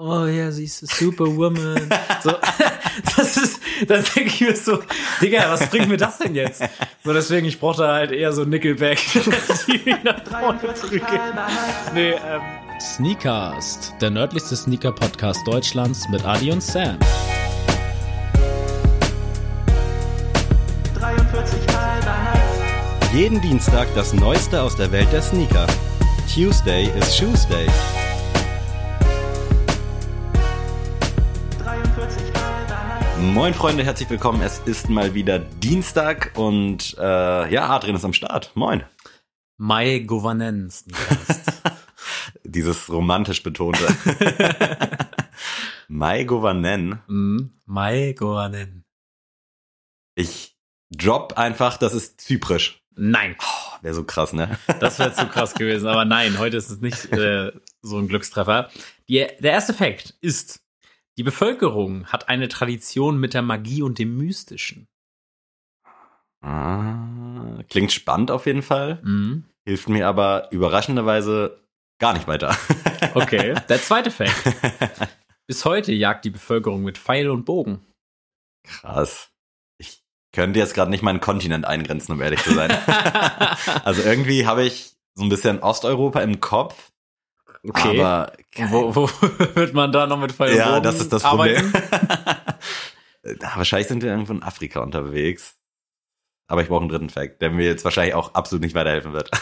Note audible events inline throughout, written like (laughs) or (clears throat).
oh ja, sie ist a Superwoman. (laughs) so, das ist, das denke ich mir so, Digga, was bringt mir das denn jetzt? So, deswegen, ich brauchte halt eher so Nickelback. (laughs) die mich nach vorne drücke. nee, ähm. Sneakast, der nördlichste Sneaker-Podcast Deutschlands mit Adi und Sam. 43 halber Herz. Jeden Dienstag das Neueste aus der Welt der Sneaker. Tuesday is Shoes Moin Freunde, herzlich willkommen. Es ist mal wieder Dienstag und äh, ja, Adrian ist am Start. Moin. My Governance. (laughs) Dieses romantisch betonte. (laughs) Mai Govanen. mm, My Governance. Ich drop einfach, das ist zyprisch. Nein, Wäre so krass, ne? das wäre zu krass gewesen. Aber nein, heute ist es nicht äh, so ein Glückstreffer. Die, der erste Fakt ist, die Bevölkerung hat eine Tradition mit der Magie und dem Mystischen. Ah, klingt spannend auf jeden Fall. Mhm. Hilft mir aber überraschenderweise gar nicht weiter. (laughs) Okay, der zweite Fakt. (laughs) Bis heute jagt die Bevölkerung mit Pfeil und Bogen. Krass. Ich könnte jetzt gerade nicht meinen Kontinent eingrenzen, um ehrlich zu sein. (laughs) also irgendwie habe ich so ein bisschen Osteuropa im Kopf. Okay. Aber Wo, wo (laughs) wird man da noch mit Bogen ja, das ist das arbeiten? Problem. (laughs) Ja, wahrscheinlich sind wir irgendwo in Afrika unterwegs. Aber ich brauche einen dritten Fact, der mir jetzt wahrscheinlich auch absolut nicht weiterhelfen wird. (laughs)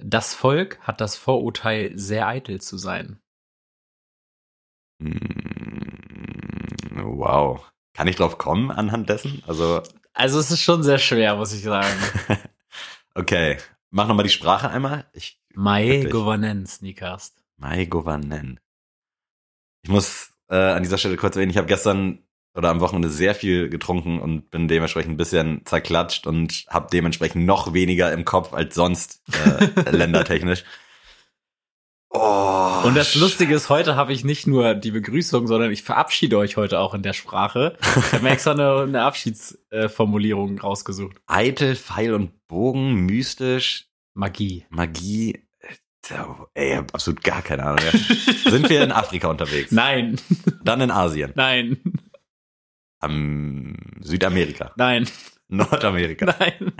Das Volk hat das Vorurteil, sehr eitel zu sein. Mm, wow. Kann ich drauf kommen anhand dessen? Also, Also es ist schon sehr schwer, muss ich sagen. okay. Mach nochmal die Sprache einmal. Ich, My Wirklich? Governance, Sneakast. Mai Govanen. Ich muss äh, an dieser Stelle kurz erwähnen, ich habe gestern oder am Wochenende sehr viel getrunken und bin dementsprechend ein bisschen zerklatscht und habe dementsprechend noch weniger im Kopf als sonst äh, (laughs) ländertechnisch. Oh, Und das Lustige ist, heute habe ich nicht nur die Begrüßung, sondern ich verabschiede euch heute auch in der Sprache. Ich habe mir (laughs) extra eine, eine Abschiedsformulierung rausgesucht. Eitel, Pfeil und Bogen, mystisch, Magie. Magie. Ey, ich hab absolut gar keine Ahnung. Mehr. Sind wir in Afrika unterwegs? (laughs) Nein, Dann in Asien. nein, Am Südamerika. nein, Nordamerika. nein.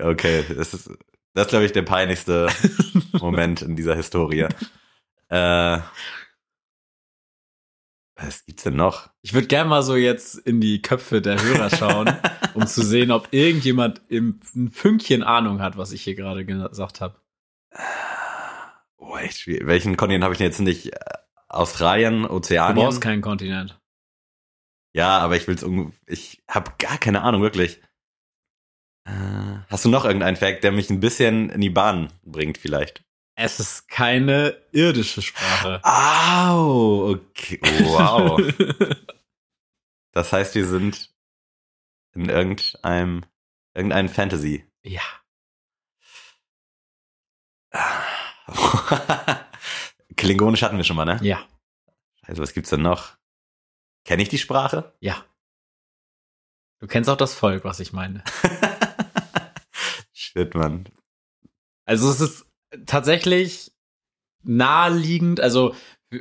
Okay, das ist, das ist glaube ich, der peinlichste (laughs) Moment in dieser Historie. Äh, was gibt's denn noch? Ich würde gerne mal so jetzt in die Köpfe der Hörer schauen, (laughs) um zu sehen, ob irgendjemand im, ein Fünkchen Ahnung hat, was ich hier gerade gesagt habe. Oh, echt schwierig. Welchen Kontinent habe ich denn jetzt nicht? Äh, Australien, Du Ozeanien? brauchst keinen Kontinent. ja, aber ich will's um, ich habe gar keine Ahnung, wirklich. Äh, hast du noch irgendeinen Fact, der mich ein bisschen in die Bahn bringt, vielleicht? Es ist keine irdische Sprache. Au, okay, wow. (laughs) Das heißt, wir sind in irgendeinem, irgendeinem Fantasy. ja. (laughs) Klingonisch hatten wir schon mal, ne? Ja. Also was gibt's denn noch? Kenne ich die Sprache? Ja. Du kennst auch das Volk, was ich meine. (laughs) Shit, Mann. Also es ist tatsächlich naheliegend, also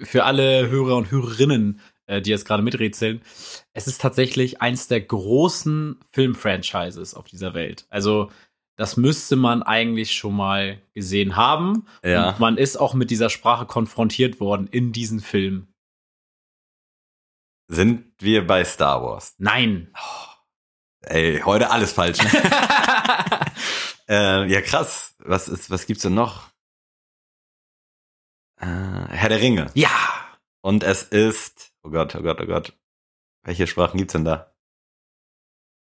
für- alle Hörer und Hörerinnen, äh, die jetzt gerade miträtseln, es ist tatsächlich eins der großen Filmfranchises auf dieser Welt. Also das müsste man eigentlich schon mal gesehen haben. Ja. Und man ist auch mit dieser Sprache konfrontiert worden in diesen Film. Sind wir bei Star Wars? Nein. Ey, heute alles falsch. (laughs) Äh, ja, krass. Was ist, was gibt's denn noch? Äh, Herr der Ringe. ja. Und es ist, oh Gott, oh Gott, oh Gott. Welche Sprachen gibt's denn da?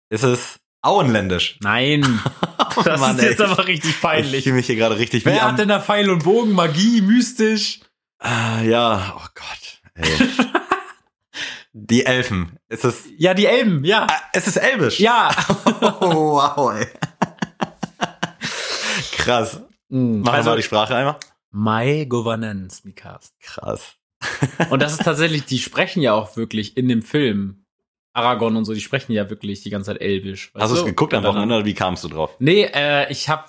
Ist es Auenländisch? Nein. (laughs) Das Mann, ist jetzt aber richtig Ich peinlich. fühle mich hier gerade richtig Wer hat denn da Pfeil und Bogen, Magie, mystisch? Ah, ja, oh Gott. Ey. (laughs) Die Elfen. Ist es, Ja, die Elben, ja. ah, es ist Elbisch. Ja. (laughs) Oh, wow, ey. Krass. Machen also, wir mal die Sprache einmal. My Governance, Nikast. Krass. (laughs) Und das ist tatsächlich, die sprechen ja auch wirklich in dem Film. Aragorn und so, die sprechen ja wirklich die ganze Zeit Elbisch. Hast du es geguckt am Wochenende oder wie kamst du drauf? Nee, äh, ich habe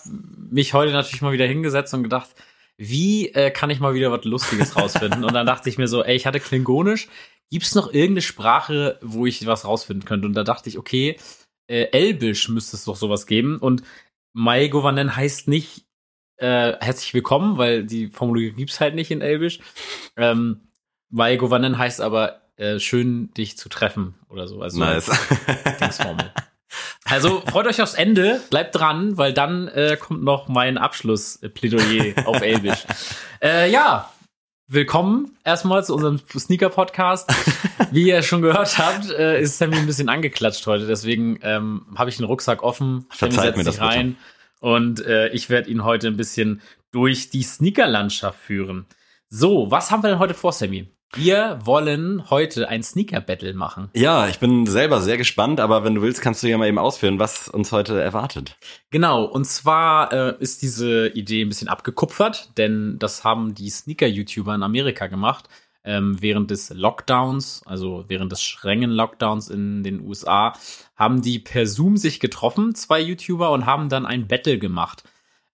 mich heute natürlich mal wieder hingesetzt und gedacht, wie äh, kann ich mal wieder was Lustiges rausfinden? und dann dachte ich mir so, ey, ich hatte Klingonisch. Gibt's noch irgendeine Sprache, wo ich was rausfinden könnte? Und da dachte ich, okay, äh, Elbisch müsste es doch sowas geben. Und Mai Govanen heißt nicht äh, herzlich willkommen, weil die Formulierung gibt's halt nicht in Elbisch. Ähm, Mai Govanen heißt aber äh, schön, dich zu treffen oder so. Also Nice. (laughs) Dingsformel. Also freut euch aufs Ende, bleibt dran, weil dann äh, kommt noch mein Abschlussplädoyer auf Elbisch. (laughs) Äh, ja, willkommen erstmal zu unserem Sneaker-Podcast. (laughs) Wie ihr schon gehört habt, äh, ist Sammy ein bisschen angeklatscht heute, deswegen ähm, habe ich den Rucksack offen. Verzeiht mir das rein und äh, ich werde ihn heute ein bisschen durch die Sneaker-Landschaft führen. So, was haben wir denn heute vor, Sammy? Wir wollen heute ein Sneaker-Battle machen. Ja, ich bin selber sehr gespannt, aber wenn du willst, kannst du ja mal eben ausführen, was uns heute erwartet. Genau, und zwar äh, ist diese Idee ein bisschen abgekupfert, denn das haben die Sneaker-YouTuber in Amerika gemacht. Ähm, während des Lockdowns, also während des strengen Lockdowns in den USA, haben die per Zoom sich getroffen, zwei YouTuber, und haben dann ein Battle gemacht.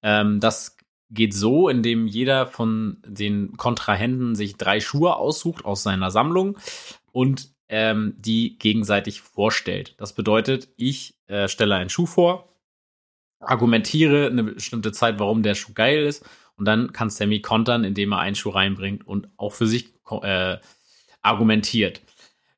Ähm, das geht so, indem jeder von den Kontrahenten sich drei Schuhe aussucht aus seiner Sammlung und ähm, die gegenseitig vorstellt. Das bedeutet, ich äh, stelle einen Schuh vor, argumentiere eine bestimmte Zeit, warum der Schuh geil ist. Und dann kann Sammy kontern, indem er einen Schuh reinbringt und auch für sich äh, argumentiert.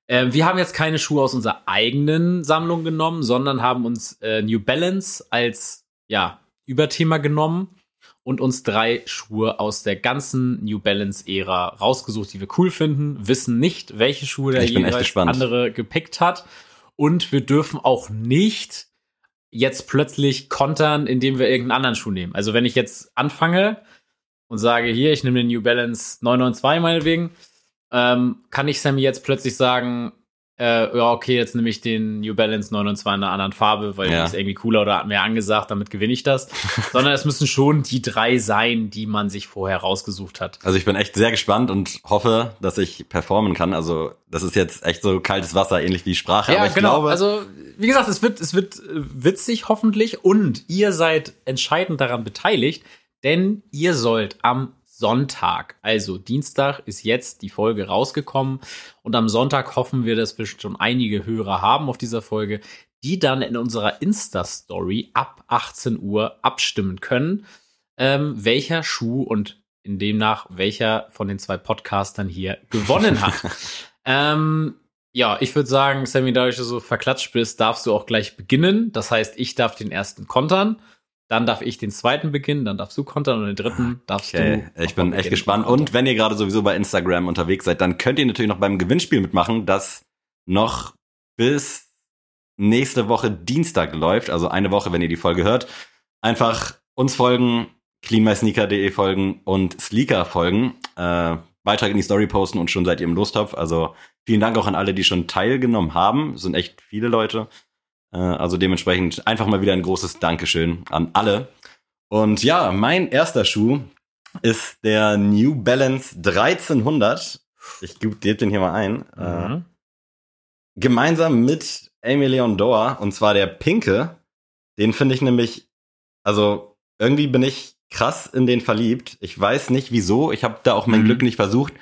Äh, wir haben jetzt keine Schuhe aus unserer eigenen Sammlung genommen, sondern haben uns äh, New Balance als ja, Überthema genommen und uns drei Schuhe aus der ganzen New Balance-Ära rausgesucht, die wir cool finden, wissen nicht, welche Schuhe der jeweils andere gepickt hat. Und wir dürfen auch nicht jetzt plötzlich kontern, indem wir irgendeinen anderen Schuh nehmen. Also wenn ich jetzt anfange und sage, hier, ich nehme den New Balance 992 meinetwegen, ähm, kann ich Sammy jetzt plötzlich sagen, äh, ja, okay, jetzt nehme ich den New Balance 992 in einer anderen Farbe, weil Ja. die ist irgendwie cooler oder mehr angesagt, damit gewinne ich das. (laughs) Sondern es müssen schon die drei sein, die man sich vorher rausgesucht hat. Also ich bin echt sehr gespannt und hoffe, dass ich performen kann. Also das ist jetzt echt so kaltes Wasser, ähnlich wie Sprache. aber ich glaube, Also, wie gesagt, es wird, es wird äh, witzig hoffentlich und ihr seid entscheidend daran beteiligt, denn ihr sollt am Sonntag, also Dienstag ist jetzt die Folge rausgekommen und am Sonntag hoffen wir, dass wir schon einige Hörer haben auf dieser Folge, die dann in unserer Insta-Story ab 18 Uhr abstimmen können, ähm, welcher Schuh und in demnach welcher von den zwei Podcastern hier gewonnen hat. (laughs) ähm, ja, ich würde sagen, Sammy, dass du so verklatscht bist, darfst du auch gleich beginnen. Das heißt, ich darf den ersten kontern, dann darf ich den zweiten beginnen, dann darfst du kontern und den dritten darfst Okay, du. ich bin echt gespannt. Und wenn ihr gerade sowieso bei Instagram unterwegs seid, dann könnt ihr natürlich noch beim Gewinnspiel mitmachen, das noch bis nächste Woche Dienstag läuft, also eine Woche, wenn ihr die Folge hört. Einfach uns folgen, cleanmysneaker.de folgen und Sleeker folgen. Äh, Beitrag in die Story posten und schon seid ihr im Lostopf. Also vielen Dank auch an alle, die schon teilgenommen haben. Es sind echt viele Leute. Äh, also dementsprechend einfach mal wieder ein großes Dankeschön an alle. Und ja, mein erster Schuh ist der New Balance 1300. Ich gebe den hier mal ein. Äh, Mhm. gemeinsam mit Amy Leon Dor, und zwar der pinke. Den finde ich nämlich, also irgendwie bin ich krass in den verliebt. Ich weiß nicht wieso. Ich habe da auch mein Mhm. Glück nicht versucht,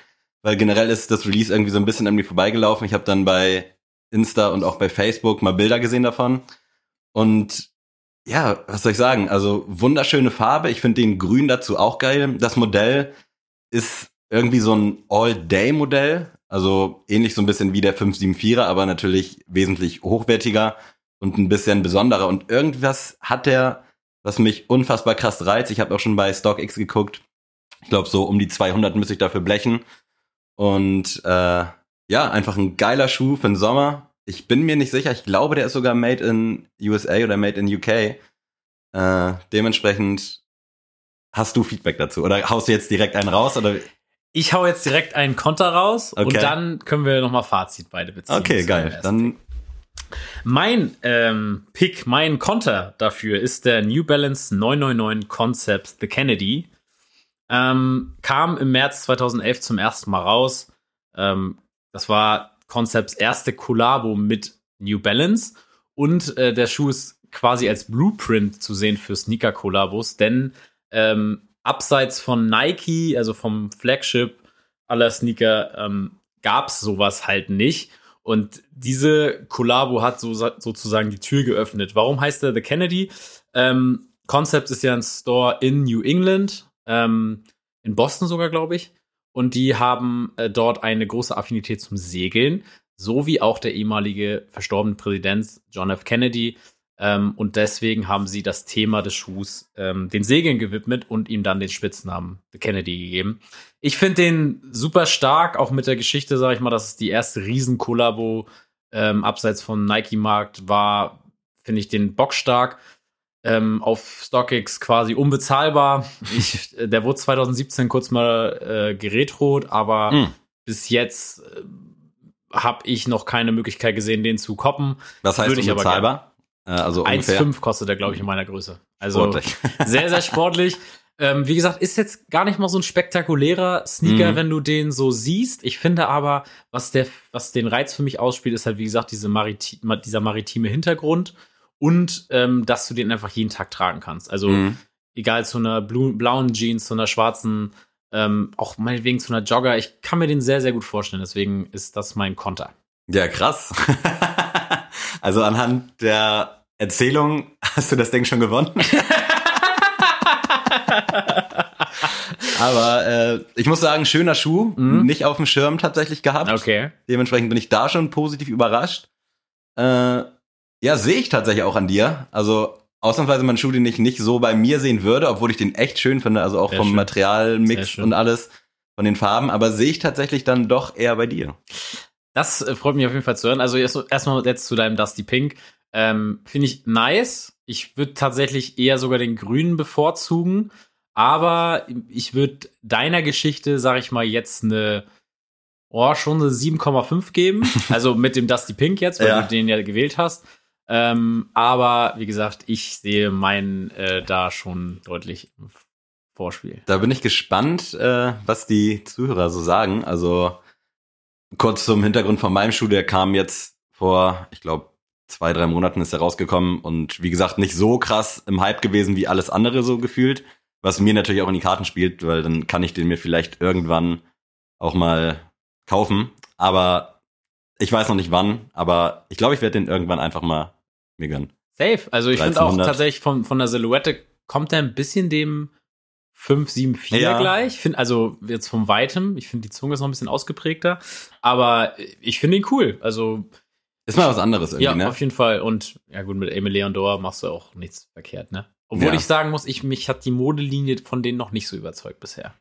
weil generell ist das Release irgendwie so ein bisschen an mir vorbeigelaufen. Ich habe dann bei Insta und auch bei Facebook mal Bilder gesehen davon. Und ja, was soll ich sagen? Also wunderschöne Farbe. Ich finde den Grün dazu auch geil. Das Modell ist irgendwie so ein All-Day-Modell. Also ähnlich so ein bisschen wie der 574er, aber natürlich wesentlich hochwertiger und ein bisschen besonderer. Und irgendwas hat der, was mich unfassbar krass reizt. Ich habe auch schon bei StockX geguckt. Ich glaube, so um die 200 müsste ich dafür blechen. Und äh, ja, einfach ein geiler Schuh für den Sommer. Ich bin mir nicht sicher. Ich glaube, der ist sogar made in USA oder made in UK. Äh, dementsprechend hast du Feedback dazu? Oder haust du jetzt direkt einen raus? Oder Ich hau jetzt direkt einen Konter raus Okay. und dann können wir nochmal Fazit beide beziehen. okay, geil. Dann Mein ähm, Pick, mein Konter dafür ist der New Balance 999 Concepts The Kennedy. Ähm, kam im März 2011 zum ersten Mal raus. Ähm, das war Concepts erste Kollabo mit New Balance und äh, der Schuh ist quasi als Blueprint zu sehen für Sneaker-Kollabos, denn ähm, abseits von Nike, also vom Flagship aller Sneaker, ähm, gab es sowas halt nicht. Und diese Kollabo hat so, sozusagen die Tür geöffnet. Warum heißt er The Kennedy? Ähm, Concept ist ja ein Store in New England, ähm, in Boston sogar, glaube ich. Und die haben äh, dort eine große Affinität zum Segeln, so wie auch der ehemalige verstorbene Präsident John F. Kennedy. Ähm, und deswegen haben sie das Thema des Schuhs ähm, den Segeln gewidmet und ihm dann den Spitznamen Kennedy gegeben. Ich finde den super stark, auch mit der Geschichte, sage ich mal, dass es die erste Riesenkollabo ähm, abseits vom Nike-Markt war, finde ich den Bock stark. Ähm, auf StockX quasi unbezahlbar. Ich, (laughs) der wurde 2017 kurz mal äh, geretrot, aber Mm. bis jetzt äh, habe ich noch keine Möglichkeit gesehen, den zu koppen. Was heißt Würde ich aber unbezahlbar? Äh, also ungefähr. 1,5 kostet er, glaube ich, in meiner Größe. Also Sportlich. (laughs) sehr, sehr sportlich. Ähm, wie gesagt, ist jetzt gar nicht mal so ein spektakulärer Sneaker, Mhm. wenn du den so siehst. Ich finde aber, was, der, was den Reiz für mich ausspielt, ist halt, wie gesagt, diese Mariti ma- dieser maritime Hintergrund und ähm, dass du den einfach jeden Tag tragen kannst. Also Mhm. egal zu einer blauen Jeans, zu einer schwarzen, ähm, auch meinetwegen zu einer Jogger. Ich kann mir den sehr, sehr gut vorstellen. Deswegen ist das mein Konter. Ja, krass. (laughs) also anhand der Erzählung hast du das Ding schon gewonnen. (laughs) Aber äh, ich muss sagen, schöner Schuh, Mhm. nicht auf dem Schirm tatsächlich gehabt. Okay. Dementsprechend bin ich da schon positiv überrascht. Äh, ja, sehe ich tatsächlich auch an dir. Also ausnahmsweise mal einen Schuh, den ich nicht so bei mir sehen würde, obwohl ich den echt schön finde, also auch Sehr vom schön. Materialmix und alles, von den Farben, aber sehe ich tatsächlich dann doch eher bei dir. Das äh, freut mich auf jeden Fall zu hören. Also erst- erstmal jetzt zu deinem Dusty Pink. Ähm, Finde ich nice. Ich würde tatsächlich eher sogar den grünen bevorzugen. Aber ich würde deiner Geschichte, sag ich mal, jetzt eine, oh, schon eine 7,5 geben. (laughs) Also mit dem Dusty Pink jetzt, weil Ja. du den ja gewählt hast. Ähm, aber wie gesagt, ich sehe meinen äh, da schon deutlich im Vorspiel. Da bin ich gespannt, äh, was die Zuhörer so sagen. Also kurz zum Hintergrund von meinem Schuh, der kam jetzt vor, ich glaube, zwei, drei Monaten ist er rausgekommen und wie gesagt, nicht so krass im Hype gewesen wie alles andere so gefühlt, was mir natürlich auch in die Karten spielt, weil dann kann ich den mir vielleicht irgendwann auch mal kaufen. Aber ich weiß noch nicht wann, aber ich glaube, ich werde den irgendwann einfach mal mir gönnen. Safe. Also ich finde auch 1300. tatsächlich von, von der Silhouette kommt er ein bisschen dem 574 Ja. gleich. Find, also jetzt vom Weitem. Ich finde, die Zunge ist noch ein bisschen ausgeprägter. Aber ich finde ihn cool. Also Ist mal was anderes irgendwie, ja, ne? auf jeden Fall. Und ja gut, mit Emil Leondor machst du auch nichts verkehrt, ne? Obwohl Ja. ich sagen muss, ich, mich hat die Modelinie von denen noch nicht so überzeugt bisher.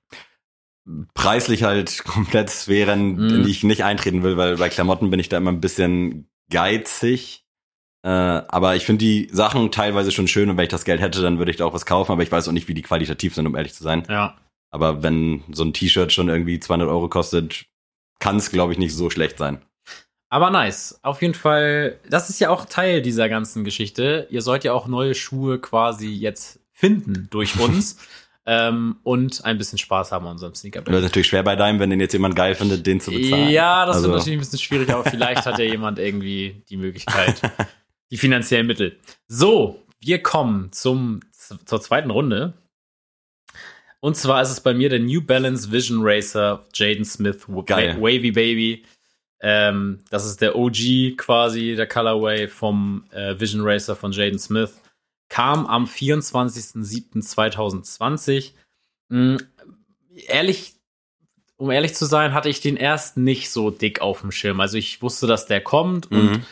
preislich halt komplett Sphären, Mhm. in die ich nicht eintreten will, weil bei Klamotten bin ich da immer ein bisschen geizig. Äh, aber ich finde die Sachen teilweise schon schön und wenn ich das Geld hätte, dann würde ich da auch was kaufen, aber ich weiß auch nicht, wie die qualitativ sind, um ehrlich zu sein. Ja. Aber wenn so ein T-Shirt schon irgendwie 200 Euro kostet, kann es, glaube ich, nicht so schlecht sein. Aber nice. Auf jeden Fall, das ist ja auch Teil dieser ganzen Geschichte. Ihr sollt ja auch neue Schuhe quasi jetzt finden durch (laughs) uns ähm, und ein bisschen Spaß haben an unserem sneaker Wird natürlich schwer bei deinem, wenn den jetzt jemand geil findet, den zu bezahlen. Ja, das Also- wird natürlich ein bisschen schwierig, aber vielleicht hat ja jemand irgendwie die Möglichkeit, (laughs) die finanziellen Mittel. So, wir kommen zum, zur zweiten Runde. Und zwar ist es bei mir der New Balance Vision Racer Jaden Smith Geil. Wavy Baby. Ähm, das ist der OG quasi, der Colorway vom äh, Vision Racer von Jaden Smith. Kam am 24.07.2020. Mm, ehrlich, um ehrlich zu sein, hatte ich den erst nicht so dick auf dem Schirm. Also ich wusste, dass der kommt und Mhm.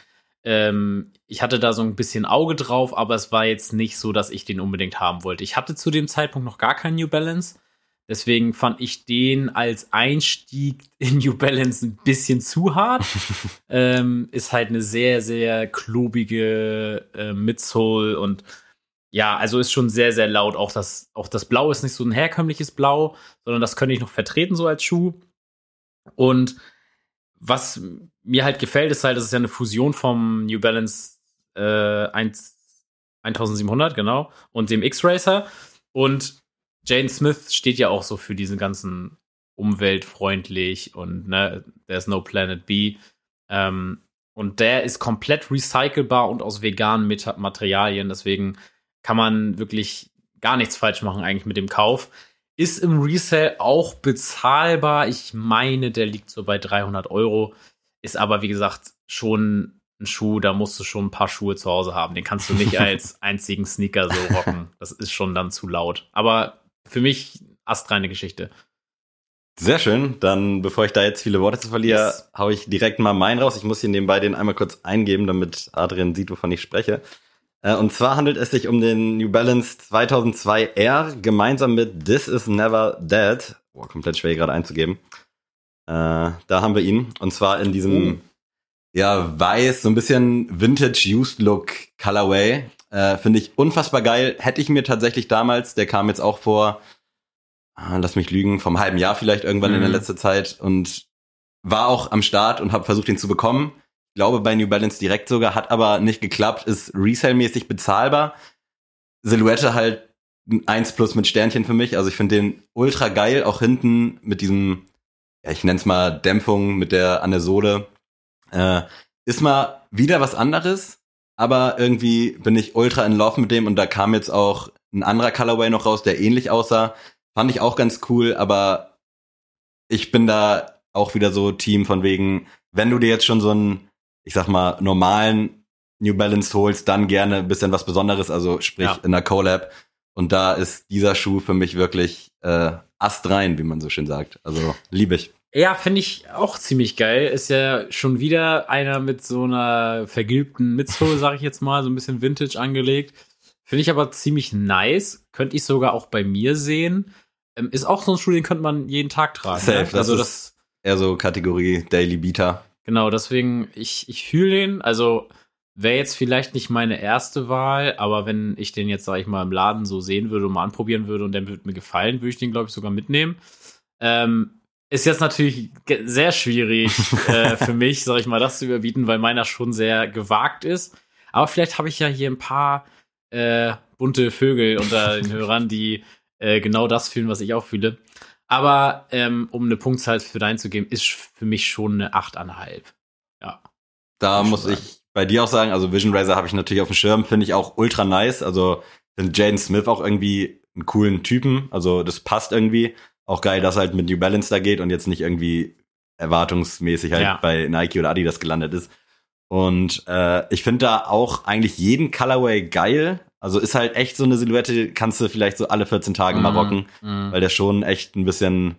Ähm, ich hatte da so ein bisschen Auge drauf, aber es war jetzt nicht so, dass ich den unbedingt haben wollte. Ich hatte zu dem Zeitpunkt noch gar keinen New Balance. Deswegen fand ich den als Einstieg in New Balance ein bisschen zu hart. (laughs) ähm, ist halt eine sehr, sehr klobige äh, Midsole und ja, also ist schon sehr, sehr laut. Auch das, auch das Blau ist nicht so ein herkömmliches Blau, sondern das könnte ich noch vertreten so als Schuh. Und was mir halt gefällt, ist halt, das ist ja eine Fusion vom New Balance äh, 1, 1700, genau, und dem X-Racer. Und Jane Smith steht ja auch so für diesen ganzen umweltfreundlich und ne, there's no planet B. Ähm, und der ist komplett recycelbar und aus veganen Materialien. Deswegen kann man wirklich gar nichts falsch machen eigentlich mit dem Kauf. Ist im Resale auch bezahlbar. Ich meine, der liegt so bei 300 Euro. Ist aber, wie gesagt, schon ein Schuh, da musst du schon ein paar Schuhe zu Hause haben. Den kannst du nicht (laughs) als einzigen Sneaker so rocken. Das ist schon dann zu laut. Aber für mich astreine Geschichte. Sehr schön. Dann, bevor ich da jetzt viele Worte zu verliere, Yes. hau ich direkt mal meinen raus. Ich muss hier nebenbei den einmal kurz eingeben, damit Adrian sieht, wovon ich spreche. Äh, Und zwar handelt es sich um den New Balance 2002 R gemeinsam mit This Is Never Dead. Boah, komplett schwer gerade einzugeben. Äh, da haben wir ihn. Und zwar in diesem, ja, weiß, so ein bisschen Vintage Used Look Colorway. Äh, Finde ich unfassbar geil. Hätte ich mir tatsächlich damals, der kam jetzt auch vor, ah, lass mich lügen, vom halben Jahr vielleicht irgendwann in der Mhm. letzten Zeit und war auch am Start und habe versucht, ihn zu bekommen. Ich glaube bei New Balance direkt sogar, hat aber nicht geklappt, ist Resale-mäßig bezahlbar. Silhouette halt ein 1 plus mit Sternchen für mich. Also ich finde den ultra geil, auch hinten mit diesem, ich nenn's mal Dämpfung mit der an der Sohle. Äh, ist mal wieder was anderes, aber irgendwie bin ich ultra in Love mit dem und da kam jetzt auch ein anderer Colorway noch raus, der ähnlich aussah. Fand ich auch ganz cool, aber ich bin da auch wieder so Team von wegen, wenn du dir jetzt schon so einen, ich sag mal, normalen New Balance holst, dann gerne ein bisschen was Besonderes, also sprich Ja. in der Collab. Und da ist dieser Schuh für mich wirklich äh, astrein, wie man so schön sagt. Also liebe ich. Ja, finde ich auch ziemlich geil. Ist ja schon wieder einer mit so einer vergilbten Midsole, (laughs) sag ich jetzt mal, so ein bisschen Vintage angelegt. Finde ich aber ziemlich nice. Könnte ich sogar auch bei mir sehen. Ähm, ist auch so ein Schuh, den könnte man jeden Tag tragen. Safe, ne? das also ist- das, Eher so Kategorie Daily Beater. genau, deswegen, ich, ich fühle den. Also wäre jetzt vielleicht nicht meine erste Wahl, aber wenn ich den jetzt, sag ich mal, im Laden so sehen würde und mal anprobieren würde und der würde mir gefallen, würde ich den, glaube ich, sogar mitnehmen. Ähm, ist jetzt natürlich sehr schwierig äh, für mich, sag ich mal, das zu überbieten, weil meiner schon sehr gewagt ist. Aber vielleicht habe ich ja hier ein paar äh, bunte Vögel unter den (laughs) Hörern, die äh, genau das fühlen, was ich auch fühle. Aber ähm, um eine Punktzahl für deinen zu geben, ist für mich schon eine 8,5. Ja. Da Muss ich bei dir auch sagen, also Vision Razer habe ich natürlich auf dem Schirm, finde ich auch ultra nice. Also finde Jaden Smith auch irgendwie einen coolen Typen. Also das passt irgendwie. Auch geil, dass halt mit New Balance da geht und jetzt nicht irgendwie erwartungsmäßig halt Ja. bei Nike oder Adidas gelandet ist. Und äh, ich finde da auch eigentlich jeden Colorway geil. Also ist halt echt so eine Silhouette, kannst du vielleicht so alle 14 Tage mal Mhm. rocken Mhm. weil der schon echt ein bisschen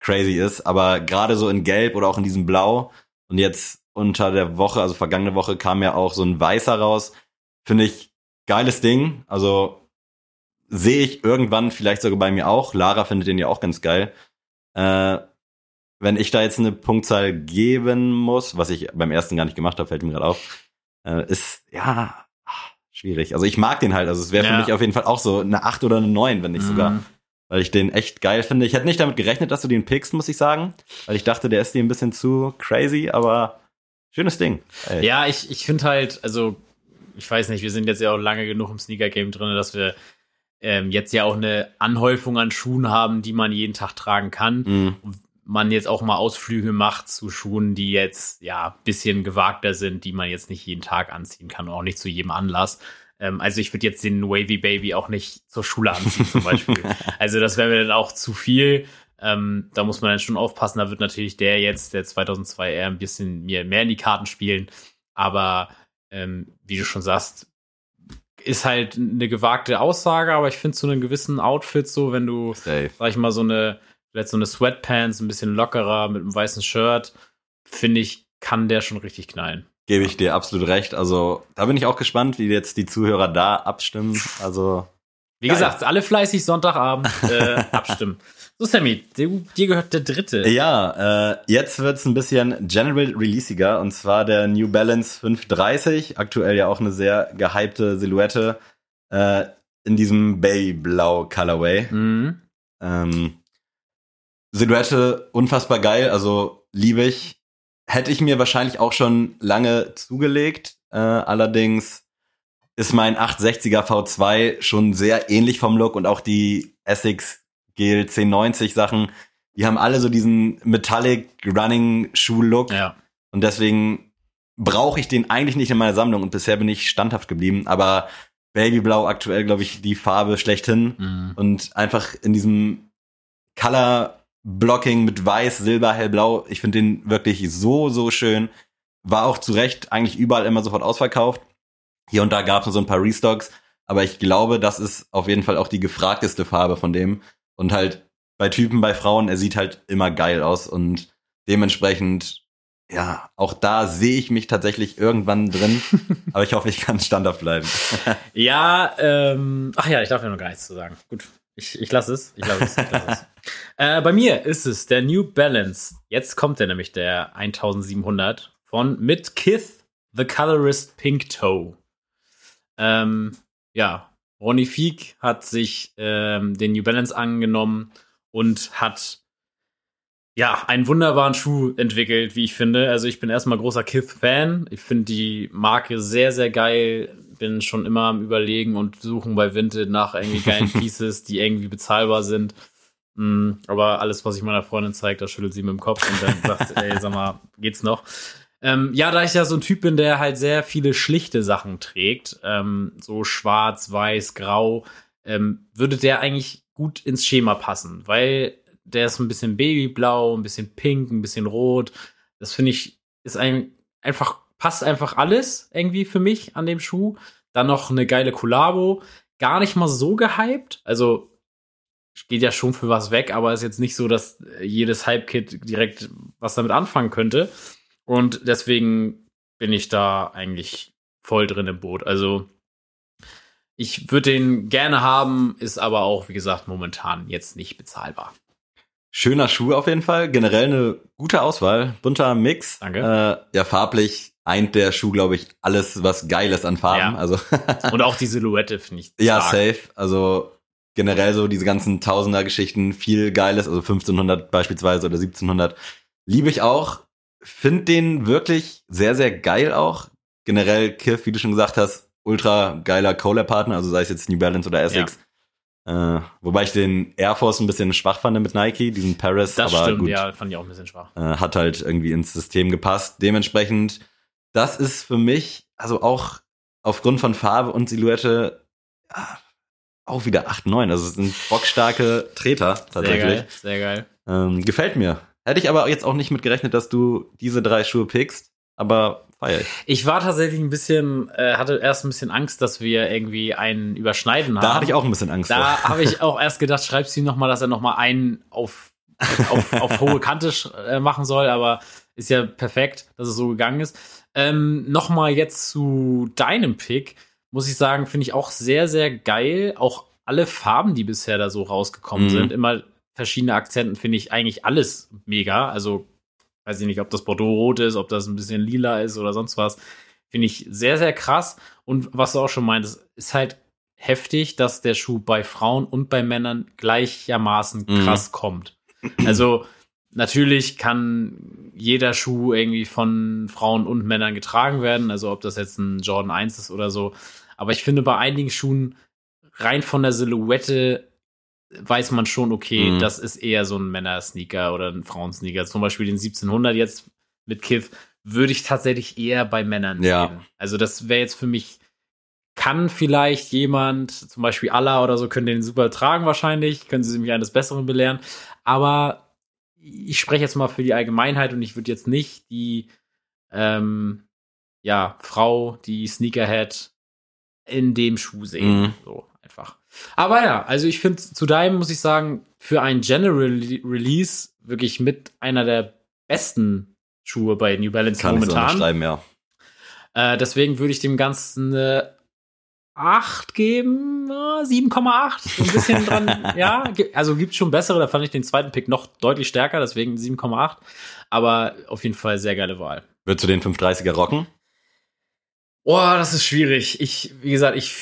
crazy ist. Aber gerade so in Gelb oder auch in diesem Blau und jetzt unter der Woche, also vergangene Woche, kam ja auch so ein Weißer raus. Finde ich geiles Ding. Also sehe ich irgendwann vielleicht sogar bei mir auch. Lara findet den ja auch ganz geil. Äh, wenn ich da jetzt eine Punktzahl geben muss, was ich beim ersten gar nicht gemacht habe, fällt mir gerade auf, äh, ist ja ah, schwierig. Also ich mag den halt. Also es wäre für Ja. mich auf jeden Fall auch so eine 8 oder eine 9, wenn nicht sogar Mhm. weil ich den echt geil finde. Ich hätte nicht damit gerechnet, dass du den pickst, muss ich sagen, weil ich dachte, der ist dir ein bisschen zu crazy, aber schönes Ding. Ey. Ja, ich, ich finde halt, also, ich weiß nicht, wir sind jetzt ja auch lange genug im Sneaker-Game drin, dass wir ähm, jetzt ja auch eine Anhäufung an Schuhen haben, die man jeden Tag tragen kann. Mhm. Man jetzt auch mal Ausflüge macht zu Schuhen, die jetzt ja ein bisschen gewagter sind, die man jetzt nicht jeden Tag anziehen kann und auch nicht zu jedem Anlass. Ähm, also ich würde jetzt den Wavy Baby auch nicht zur Schule anziehen zum Beispiel. (laughs) also das wäre mir dann auch zu viel. Ähm, da muss man dann schon aufpassen. Da wird natürlich der jetzt, der 2002 eher ein bisschen mehr, mehr in die Karten spielen. Aber ähm, wie du schon sagst, ist halt eine gewagte Aussage, aber ich finde zu einem gewissen Outfit so, wenn du Safe. sag ich mal, so eine, vielleicht so eine Sweatpants, ein bisschen lockerer mit einem weißen Shirt, finde ich, kann der schon richtig knallen. Gebe ich dir absolut recht. Also da bin ich auch gespannt, wie jetzt die Zuhörer da abstimmen. Also Wie Geil. gesagt, alle fleißig Sonntagabend (laughs) äh, abstimmen. So, Sammy, dir, gehört der dritte. ja, äh, jetzt wird's ein bisschen general releasiger und zwar der New Balance 530, aktuell ja auch eine sehr gehypte Silhouette äh, in diesem Babyblau Colorway. Mhm. Ähm, Silhouette unfassbar geil, also liebe ich. Hätte ich mir wahrscheinlich auch schon lange zugelegt. Äh, allerdings ist mein 860er V2 schon sehr ähnlich vom Look und auch die Essex Gel 1090 Sachen, die haben alle so diesen Metallic Running Shoe Look Ja. und deswegen brauche ich den eigentlich nicht in meiner Sammlung und bisher bin ich standhaft geblieben, aber Babyblau aktuell glaube ich die Farbe schlechthin Mhm. und einfach in diesem Color Blocking mit weiß, silber, hellblau. Ich finde den wirklich so, so schön. War auch zu Recht eigentlich überall immer sofort ausverkauft. Hier und da gab es nur so ein paar Restocks. Aber ich glaube, das ist auf jeden Fall auch die gefragteste Farbe von dem. Und halt bei Typen, bei Frauen, er sieht halt immer geil aus. Und dementsprechend, ja, auch da sehe ich mich tatsächlich irgendwann drin. (laughs) aber ich hoffe, ich kann standhaft bleiben. (laughs) Ja, ähm, ach ja, ich darf ja noch gar nichts zu sagen. Gut, ich, ich lasse es. Ich lasse es. Ich lasse es. (laughs) äh, bei mir ist es der New Balance. Jetzt kommt der nämlich, der 1700 von mit Kith The Colorist Pink Toe. Ähm, ja, Ronny Fieg hat sich ähm, den New Balance angenommen und hat ja, einen wunderbaren Schuh entwickelt, wie ich finde. Also ich bin erstmal großer Kith-Fan. Ich finde die Marke sehr, sehr geil. Bin schon immer am Überlegen und suchen bei Vinted nach irgendwie geilen (laughs) Pieces, die irgendwie bezahlbar sind. Mm, aber alles, was ich meiner Freundin zeige, da schüttelt sie mit dem Kopf und dann sagt, (laughs) ey, sag mal, geht's noch? Ähm, ja, da ich ja so ein Typ bin, der halt sehr viele schlichte Sachen trägt, ähm, so schwarz, weiß, grau, ähm, würde der eigentlich gut ins Schema passen, weil der ist ein bisschen babyblau, ein bisschen pink, ein bisschen rot. Das finde ich, ist ein, einfach, passt einfach alles irgendwie für mich an dem Schuh. Dann noch eine geile Kollabo. Gar nicht mal so gehypt. Also, geht ja schon für was weg, aber ist jetzt nicht so, dass jedes Hype-Kit direkt was damit anfangen könnte. Und deswegen bin ich da eigentlich voll drin im Boot. Also, ich würde den gerne haben, ist aber auch, wie gesagt, momentan jetzt nicht bezahlbar. Schöner Schuh auf jeden Fall. Generell eine gute Auswahl. Bunter Mix. Danke. Äh, ja, farblich eint der Schuh, glaube ich, alles, was geil ist an Farben. Ja. Also (laughs) Und auch die Silhouette finde ich. ja, safe. Also generell so diese ganzen Tausender-Geschichten, viel Geiles. Also 1500 beispielsweise oder 1700 liebe ich auch. Find den wirklich sehr, sehr geil auch. Generell Kiff, wie du schon gesagt hast, ultra geiler Collab-Partner. Also sei es jetzt New Balance oder Essex. Äh, wobei ich den Air Force ein bisschen schwach fand mit Nike, diesen Paris. Das aber stimmt, gut. ja, fand ich auch ein bisschen schwach. äh, hat halt irgendwie ins System gepasst. Dementsprechend, das ist für mich, also auch aufgrund von Farbe und Silhouette, ja, auch wieder 8, 9. Also es sind bockstarke Treter Sehr tatsächlich. geil, sehr geil. Ähm, gefällt mir. Hätte ich aber jetzt auch nicht mit gerechnet, dass du diese drei Schuhe pickst, aber feier ich. Ich war tatsächlich ein bisschen, äh, hatte erst ein bisschen Angst, dass wir irgendwie einen überschneiden haben. Da hatte ich auch ein bisschen Angst Da habe ich (laughs) auch erst gedacht, schreibst du ihm noch mal, dass er noch mal einen auf, auf, auf hohe Kante äh, machen soll, aber ist ja perfekt, dass es so gegangen ist. Ähm, noch mal jetzt zu deinem Pick, muss ich sagen, finde ich auch sehr, sehr geil. Auch alle Farben, die bisher da so rausgekommen Mhm. sind, immer verschiedene Akzenten, finde ich eigentlich alles mega. Also, weiß ich nicht, ob das Bordeaux-Rot ist, ob das ein bisschen lila ist oder sonst was. Finde ich sehr, sehr krass. Und was du auch schon meintest, ist halt heftig, dass der Schuh bei Frauen und bei Männern gleichermaßen Mhm. krass kommt. Also natürlich kann jeder Schuh irgendwie von Frauen und Männern getragen werden, also ob das jetzt ein Jordan 1 ist oder so. Aber ich finde bei einigen Schuhen rein von der Silhouette weiß man schon, okay, Mhm. das ist eher so ein Männer-Sneaker oder ein Frauensneaker. Zum Beispiel den 1700 jetzt mit Kith würde ich tatsächlich eher bei Männern Ja. sehen. Also das wäre jetzt für mich, kann vielleicht jemand, zum Beispiel Allah oder so, können den super tragen wahrscheinlich, können sie mich eines Besseren belehren. Aber ich spreche jetzt mal für die Allgemeinheit und ich würde jetzt nicht die ähm, ja, Frau, die Sneakerhead in dem Schuh sehen. Mhm. So einfach. Aber ja, also ich finde zu deinem muss ich sagen, für ein General Re- Release wirklich mit einer der besten Schuhe bei New Balance Kann ich so momentan. unterschreiben, ja. Äh, deswegen würde ich dem Ganzen eine 8 geben, äh, 7,8. So ein bisschen (laughs) dran, ja. Also gibt schon bessere, da fand ich den zweiten Pick noch deutlich stärker, deswegen 7,8. Aber auf jeden Fall sehr geile Wahl. Würdest du den 530er rocken? Boah, das ist schwierig. Ich, wie gesagt, ich,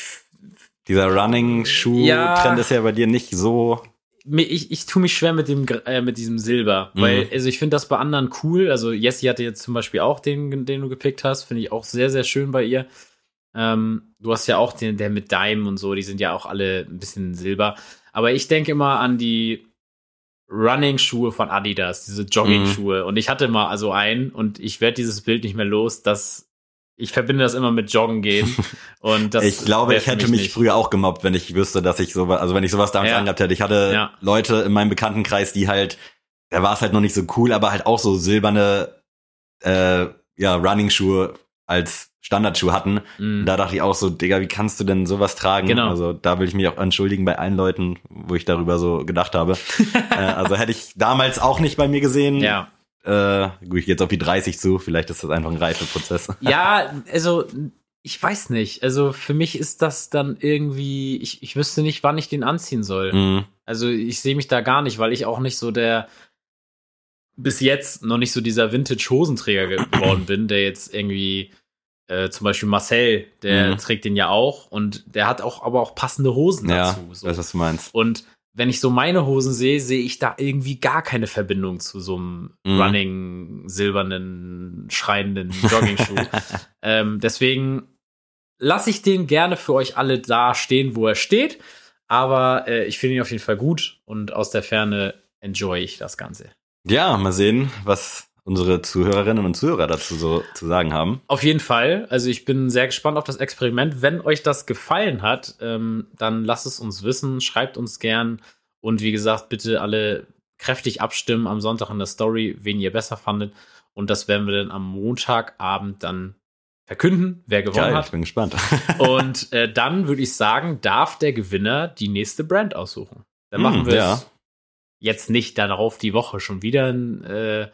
Dieser Running-Schuh-Trend Ja. ist ja bei dir nicht so. ich, ich tue mich schwer mit dem, äh, mit diesem Silber, Mhm. weil, also ich finde das bei anderen cool. Also Jessie hatte jetzt zum Beispiel auch den, den du gepickt hast, finde ich auch sehr, sehr schön bei ihr. Ähm, du hast ja auch den, der mit Dime und so, die sind ja auch alle ein bisschen silber. Aber ich denke immer an die Running-Schuhe von Adidas, diese Jogging-Schuhe. Und ich hatte mal also einen und ich werde dieses Bild nicht mehr los, dass ich verbinde das immer mit Joggen gehen. (laughs) Und das ich glaube, ich hätte mich nicht. früher auch gemobbt, wenn ich wüsste, dass ich sowas, also wenn ich sowas damals Ja. angehabt hätte. Ich hatte Ja. Leute in meinem Bekanntenkreis, die halt, da war es halt noch nicht so cool, aber halt auch so silberne, äh, ja, Running-Schuhe als Standardschuh hatten. Mhm. Da dachte ich auch so, Digga, wie kannst du denn sowas tragen? Genau. Also da will ich mich auch entschuldigen bei allen Leuten, wo ich darüber so gedacht habe. (laughs) äh, also hätte ich damals auch nicht bei mir gesehen. Ja. Äh, gut, ich gehe jetzt auf die 30 zu, vielleicht ist das einfach ein Reifeprozess. (laughs) Ja, also ich weiß nicht. Also für mich ist das dann irgendwie, ich, ich wüsste nicht, wann ich den anziehen soll. Mhm. Also ich sehe mich da gar nicht, weil ich auch nicht so der bis jetzt noch nicht so dieser Vintage-Hosenträger (clears throat) geworden bin, der jetzt irgendwie äh, zum Beispiel Marcel, der Mhm. trägt den ja auch und der hat auch aber auch passende Hosen Ja, dazu. So. weißt du, was du meinst. Und wenn ich so meine Hosen sehe, sehe ich da irgendwie gar keine Verbindung zu so einem Mhm. running, silbernen, schreienden Jogging-Schuh. (laughs) ähm, deswegen lasse ich den gerne für euch alle da stehen, wo er steht. Aber äh, ich finde ihn auf jeden Fall gut und aus der Ferne enjoy ich das Ganze. Ja, mal sehen, was unsere Zuhörerinnen und Zuhörer dazu so zu sagen haben. Auf jeden Fall. Also ich bin sehr gespannt auf das Experiment. Wenn euch das gefallen hat, ähm, dann lasst es uns wissen, schreibt uns gern und wie gesagt, bitte alle kräftig abstimmen am Sonntag in der Story, wen ihr besser fandet. Und das werden wir dann am Montagabend dann verkünden, wer gewonnen Geil, ich hat. bin gespannt. (laughs) Und äh, dann würde ich sagen, darf der Gewinner die nächste Brand aussuchen. Dann Hm, machen wir ja. es jetzt nicht darauf die Woche schon wieder ein, äh,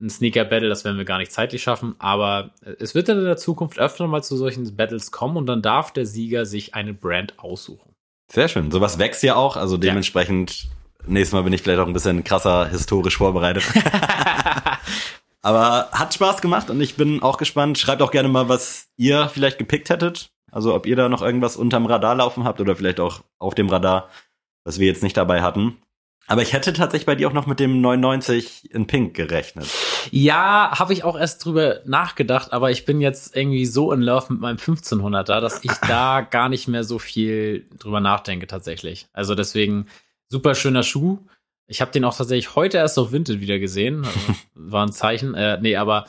ein Sneaker-Battle, das werden wir gar nicht zeitlich schaffen, aber äh, es wird dann in der Zukunft öfter mal zu solchen Battles kommen und dann darf der Sieger sich eine Brand aussuchen. Sehr schön. Sowas wächst ja auch, also dementsprechend nächstes Mal bin ich vielleicht auch ein bisschen krasser historisch vorbereitet. (laughs) Aber hat Spaß gemacht und ich bin auch gespannt. Schreibt auch gerne mal, was ihr vielleicht gepickt hättet. Also ob ihr da noch irgendwas unterm Radar laufen habt oder vielleicht auch auf dem Radar, was wir jetzt nicht dabei hatten. Aber ich hätte tatsächlich bei dir auch noch mit dem 99 in Pink gerechnet. Ja, habe ich auch erst drüber nachgedacht, aber ich bin jetzt irgendwie so in Love mit meinem 1500er, dass ich (laughs) da gar nicht mehr so viel drüber nachdenke tatsächlich. Also deswegen super schöner Schuh. Ich habe den auch tatsächlich heute erst auf Vinted wieder gesehen. Also, (laughs) war ein Zeichen. Äh, nee, aber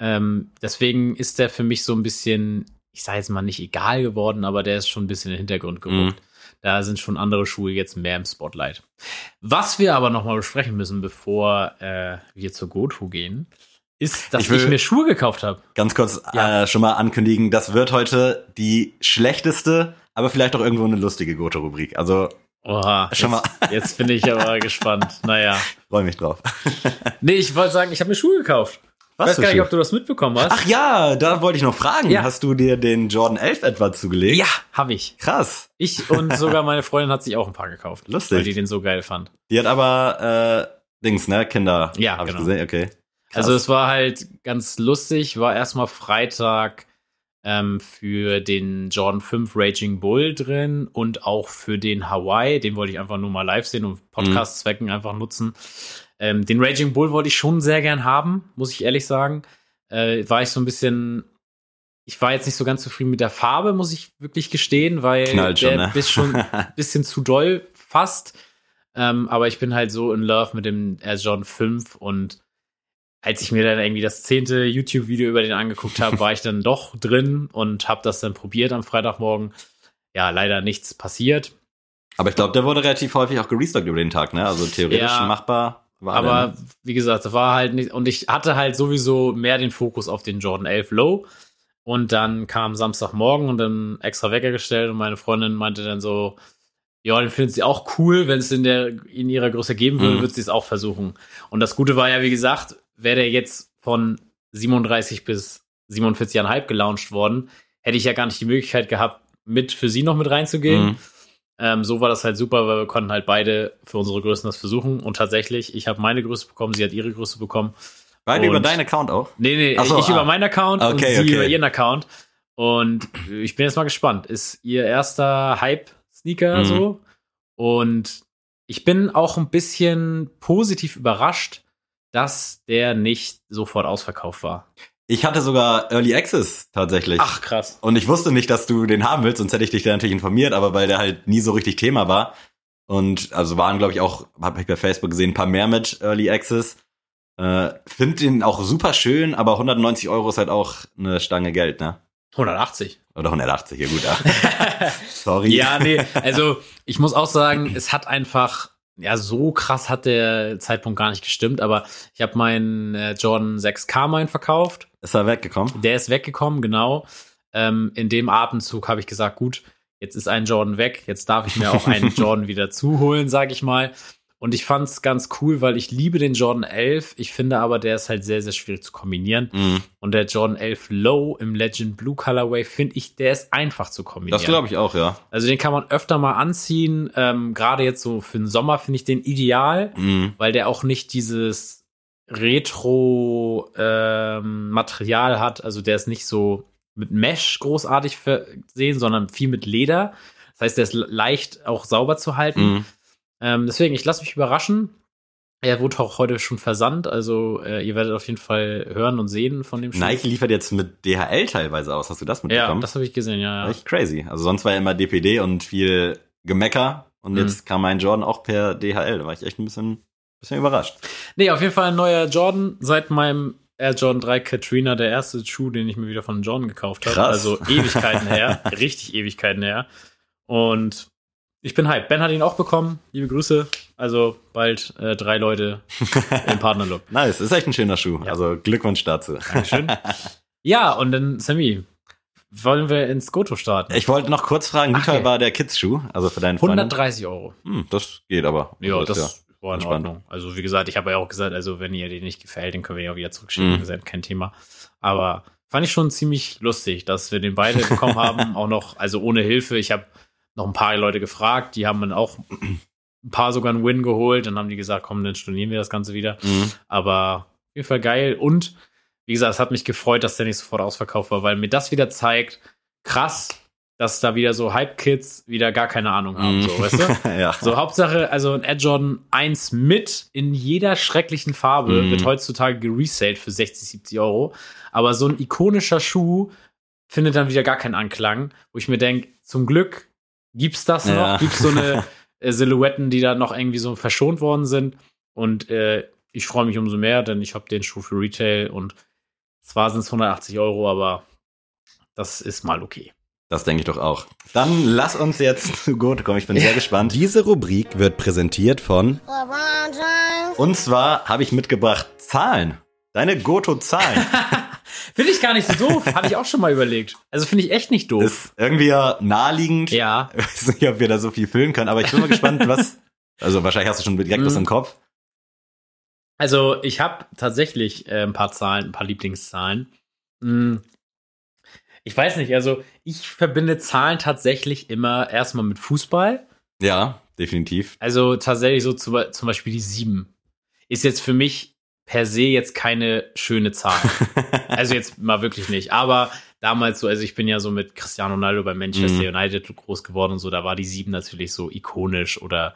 ähm, deswegen ist der für mich so ein bisschen, ich sage jetzt mal nicht egal geworden, aber der ist schon ein bisschen in den Hintergrund gerückt. Da sind schon andere Schuhe jetzt mehr im Spotlight. Was wir aber noch mal besprechen müssen, bevor äh, wir zur GoTo gehen, ist, dass Ich ich, mir Schuhe gekauft habe. Ganz kurz Ja. äh, schon mal ankündigen, das wird heute die schlechteste, aber vielleicht auch irgendwo eine lustige Goto-Rubrik. Also Oha, Schon jetzt, jetzt bin ich aber (laughs) gespannt. Naja. freue mich drauf. Nee, ich wollte sagen, ich habe mir Schuhe gekauft. Was weiß gar nicht, ob du das mitbekommen hast. Ach ja, da wollte ich noch fragen. Ja. Hast du dir den Jordan 11 etwa zugelegt? ja, habe ich. Krass. Ich und sogar (laughs) meine Freundin hat sich auch ein paar gekauft. Lustig. Weil die den so geil fand. Die hat aber äh, Dings, ne? Kinder. Ja, Hab genau. ich gesehen, okay. Krass. Also es war halt ganz lustig, war erstmal Freitag ähm, für den Jordan 5 Raging Bull drin und auch für den Hawaii. Den wollte ich einfach nur mal live sehen und Podcast-Zwecken einfach nutzen. Ähm, den Raging Bull wollte ich schon sehr gern haben, muss ich ehrlich sagen. Äh, war ich so ein bisschen, ich war jetzt nicht so ganz zufrieden mit der Farbe, muss ich wirklich gestehen, weil Knallt schon, der ne? ist schon (laughs) ein bisschen zu doll fast. Ähm, aber ich bin halt so in Love mit dem Air Jordan 5 und als ich mir dann irgendwie das zehnte YouTube-Video über den angeguckt habe, war ich dann doch drin und habe das dann probiert am Freitagmorgen. Ja, leider nichts passiert. aber ich glaube, der wurde relativ häufig auch gerestockt über den Tag, ne? Also theoretisch Ja. machbar war Aber ne? wie gesagt, das war halt nicht. Und ich hatte halt sowieso mehr den Fokus auf den Jordan 11 Low. Und dann kam Samstagmorgen und dann extra Wecker gestellt und meine Freundin meinte dann so, ja, den findet sie auch cool, wenn es in der in ihrer Größe geben würde, Mhm. wird sie es auch versuchen. Und das Gute war ja, wie gesagt, wäre der jetzt von 37 bis 47,5 gelauncht worden, hätte ich ja gar nicht die Möglichkeit gehabt, mit für sie noch mit reinzugehen. Mhm. Ähm, so war das halt super, weil wir konnten halt beide für unsere Größen das versuchen. Und tatsächlich, ich habe meine Größe bekommen, sie hat ihre Größe bekommen. Beide über und- deinen Account auch? Nee, nee, so, ich ah. über meinen Account und Okay, sie okay. über ihren Account. Und ich bin jetzt mal gespannt. Ist ihr erster Hype-Sneaker Mhm. so? Und ich bin auch ein bisschen positiv überrascht, dass der nicht sofort ausverkauft war. Ich hatte sogar Early Access tatsächlich. Ach, krass. Und ich wusste nicht, dass du den haben willst, sonst hätte ich dich da natürlich informiert, aber weil der halt nie so richtig Thema war. Und also waren, glaube ich, auch, habe ich bei Facebook gesehen, ein paar mehr mit Early Access. Äh, Find den auch super schön, aber 190 Euro ist halt auch eine Stange Geld, ne? 180. Oder 180, ja gut. (laughs) Sorry. Ja, nee, also ich muss auch sagen, es hat einfach, ja, so krass hat der Zeitpunkt gar nicht gestimmt, aber ich habe meinen äh, Jordan 6 Carmine verkauft. Ist er weggekommen? Der ist weggekommen, genau. Ähm, in dem Atemzug habe ich gesagt, gut, jetzt ist ein Jordan weg, jetzt darf ich mir auch (laughs) einen Jordan wieder zuholen, sage ich mal. Und ich fand es ganz cool, weil ich liebe den Jordan 11. Ich finde aber, der ist halt sehr, sehr schwierig zu kombinieren. Mhm. Und der Jordan 11 Low im Legend Blue Colorway, finde ich, der ist einfach zu kombinieren. Das glaube ich auch, ja. Also den kann man öfter mal anziehen. Ähm, Gerade jetzt so für den Sommer finde ich den ideal, Mhm. weil der auch nicht dieses Retro-Material hat. Also der ist nicht so mit Mesh großartig versehen, sondern viel mit Leder. Das heißt, der ist le- leicht auch sauber zu halten. Mhm. Ähm, deswegen, ich lasse mich überraschen. Er wurde auch heute schon versandt, also äh, ihr werdet auf jeden Fall hören und sehen von dem Schuh. Nike liefert jetzt mit DHL teilweise aus. Hast du das Ja, mitbekommen? das habe ich gesehen, ja. ja. Echt crazy. Also sonst war ja immer DPD und viel Gemecker. Und Mhm. jetzt kam mein Jordan auch per DHL. Da war ich echt ein bisschen, bisschen überrascht. Nee, auf jeden Fall ein neuer Jordan seit meinem Air Jordan 3 Katrina, der erste Schuh, den ich mir wieder von Jordan gekauft habe. Krass. Also Ewigkeiten her, (laughs) richtig Ewigkeiten her. Und ich bin hyped. Ben hat ihn auch bekommen. Liebe Grüße. Also bald äh, drei Leute im Partnerlook. (laughs) Nice, ist echt ein schöner Schuh. Ja. Also Glückwunsch dazu. Dankeschön. ja, und dann, Sammy, wollen wir ins Goto starten? Ich wollte noch kurz fragen, wie teuer ja. war der Kids-Schuh? Also für deinen Freund? 130 Euro. Hm, das geht aber. Ja, ist das war in entspannt. Ordnung. Also wie gesagt, ich habe ja auch gesagt, also wenn ihr den nicht gefällt, den können wir ja auch wieder zurückschicken. Mhm. Gesagt, kein Thema. Aber fand ich schon ziemlich lustig, dass wir den beide bekommen haben. (laughs) Auch noch, also ohne Hilfe. Ich habe noch ein paar Leute gefragt, die haben dann auch ein paar sogar einen Win geholt. Dann haben die gesagt, komm, dann stornieren wir das Ganze wieder. Mhm. Aber auf jeden Fall geil. Und wie gesagt, es hat mich gefreut, dass der nicht sofort ausverkauft war, weil mir das wieder zeigt, krass, dass da wieder so Hype-Kids wieder gar keine Ahnung haben. Mhm. So, weißt du? (laughs) ja. So, Hauptsache, also ein Air Jordan 1 mit in jeder schrecklichen Farbe Mhm. wird heutzutage gereselt für 60, 70 Euro. Aber so ein ikonischer Schuh findet dann wieder gar keinen Anklang, wo ich mir denke, zum Glück gibt's das noch, Ja. gibt's so eine (laughs) äh, Silhouetten, die da noch irgendwie so verschont worden sind. Und äh, ich freue mich umso mehr, denn ich habe den Schuh für Retail und zwar sind es 180 Euro, aber das ist mal okay. Das denke ich doch auch. Dann lass uns jetzt (laughs) zu Goto kommen. Ich bin sehr gespannt. Diese Rubrik wird präsentiert von. Und zwar habe ich mitgebracht Zahlen. Deine Goto-Zahlen. (laughs) Finde ich gar nicht so doof. (laughs) Hatte ich auch schon mal überlegt. Also finde ich echt nicht doof. ist irgendwie ja naheliegend. ja. Ich weiß nicht, ob wir da so viel füllen können, aber ich bin mal gespannt, was. Also wahrscheinlich hast du schon direkt was Mhm. im Kopf. Also ich habe tatsächlich äh, ein paar Zahlen, ein paar Lieblingszahlen. Ich weiß nicht, also ich verbinde Zahlen tatsächlich immer erstmal mit Fußball. Ja, definitiv. Also tatsächlich so zu, zum Beispiel die sieben. Ist jetzt für mich per se jetzt keine schöne Zahl. (laughs) Also jetzt mal wirklich nicht. Aber damals so, also ich bin ja so mit Cristiano Ronaldo bei Manchester Mhm. United groß geworden und so, da war die sieben natürlich so ikonisch oder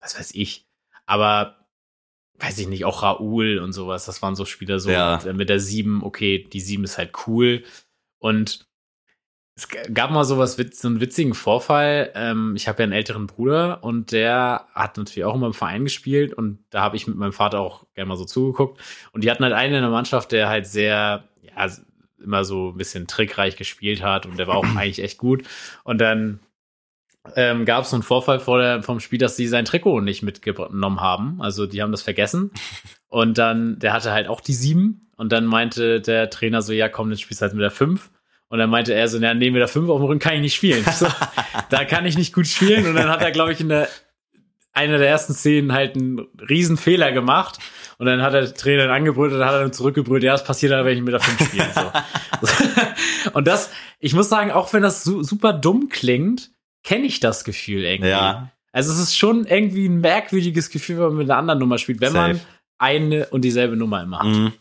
was weiß ich. Aber weiß ich nicht, auch Raoul und sowas, das waren so Spieler so Ja. mit, mit der sieben, okay, die sieben ist halt cool. Und es gab mal sowas, witz- so einen witzigen Vorfall. Ähm, ich habe ja einen älteren Bruder und der hat natürlich auch immer im Verein gespielt und da habe ich mit meinem Vater auch gerne mal so zugeguckt. Und die hatten halt einen in der Mannschaft, der halt sehr, ja, immer so ein bisschen trickreich gespielt hat und der war auch (clears throat) eigentlich echt gut. Und dann ähm, gab es so einen Vorfall vor der, vom Spiel, dass sie sein Trikot nicht mitgenommen haben. Also die haben das vergessen. (laughs) Und dann, der hatte halt auch die sieben. Und dann meinte der Trainer so, ja komm, dann spielst du halt mit der fünf. Und dann meinte er so, na, nee, mit der fünf auf dem Rücken kann ich nicht spielen. (laughs) So, da kann ich nicht gut spielen. Und dann hat er, glaube ich, in der einer der ersten Szenen halt einen riesen Fehler gemacht. Und dann hat der Trainer ihn angebrüllt und dann hat er dann zurückgebrüllt, ja, das passiert halt, wenn ich mit der 5 spiele. So. (laughs) und das, ich muss sagen, auch wenn das su super dumm klingt, kenne ich das Gefühl irgendwie. Ja. Also es ist schon irgendwie ein merkwürdiges Gefühl, wenn man mit einer anderen Nummer spielt, wenn man Safe. Eine und dieselbe Nummer immer hat. Mhm.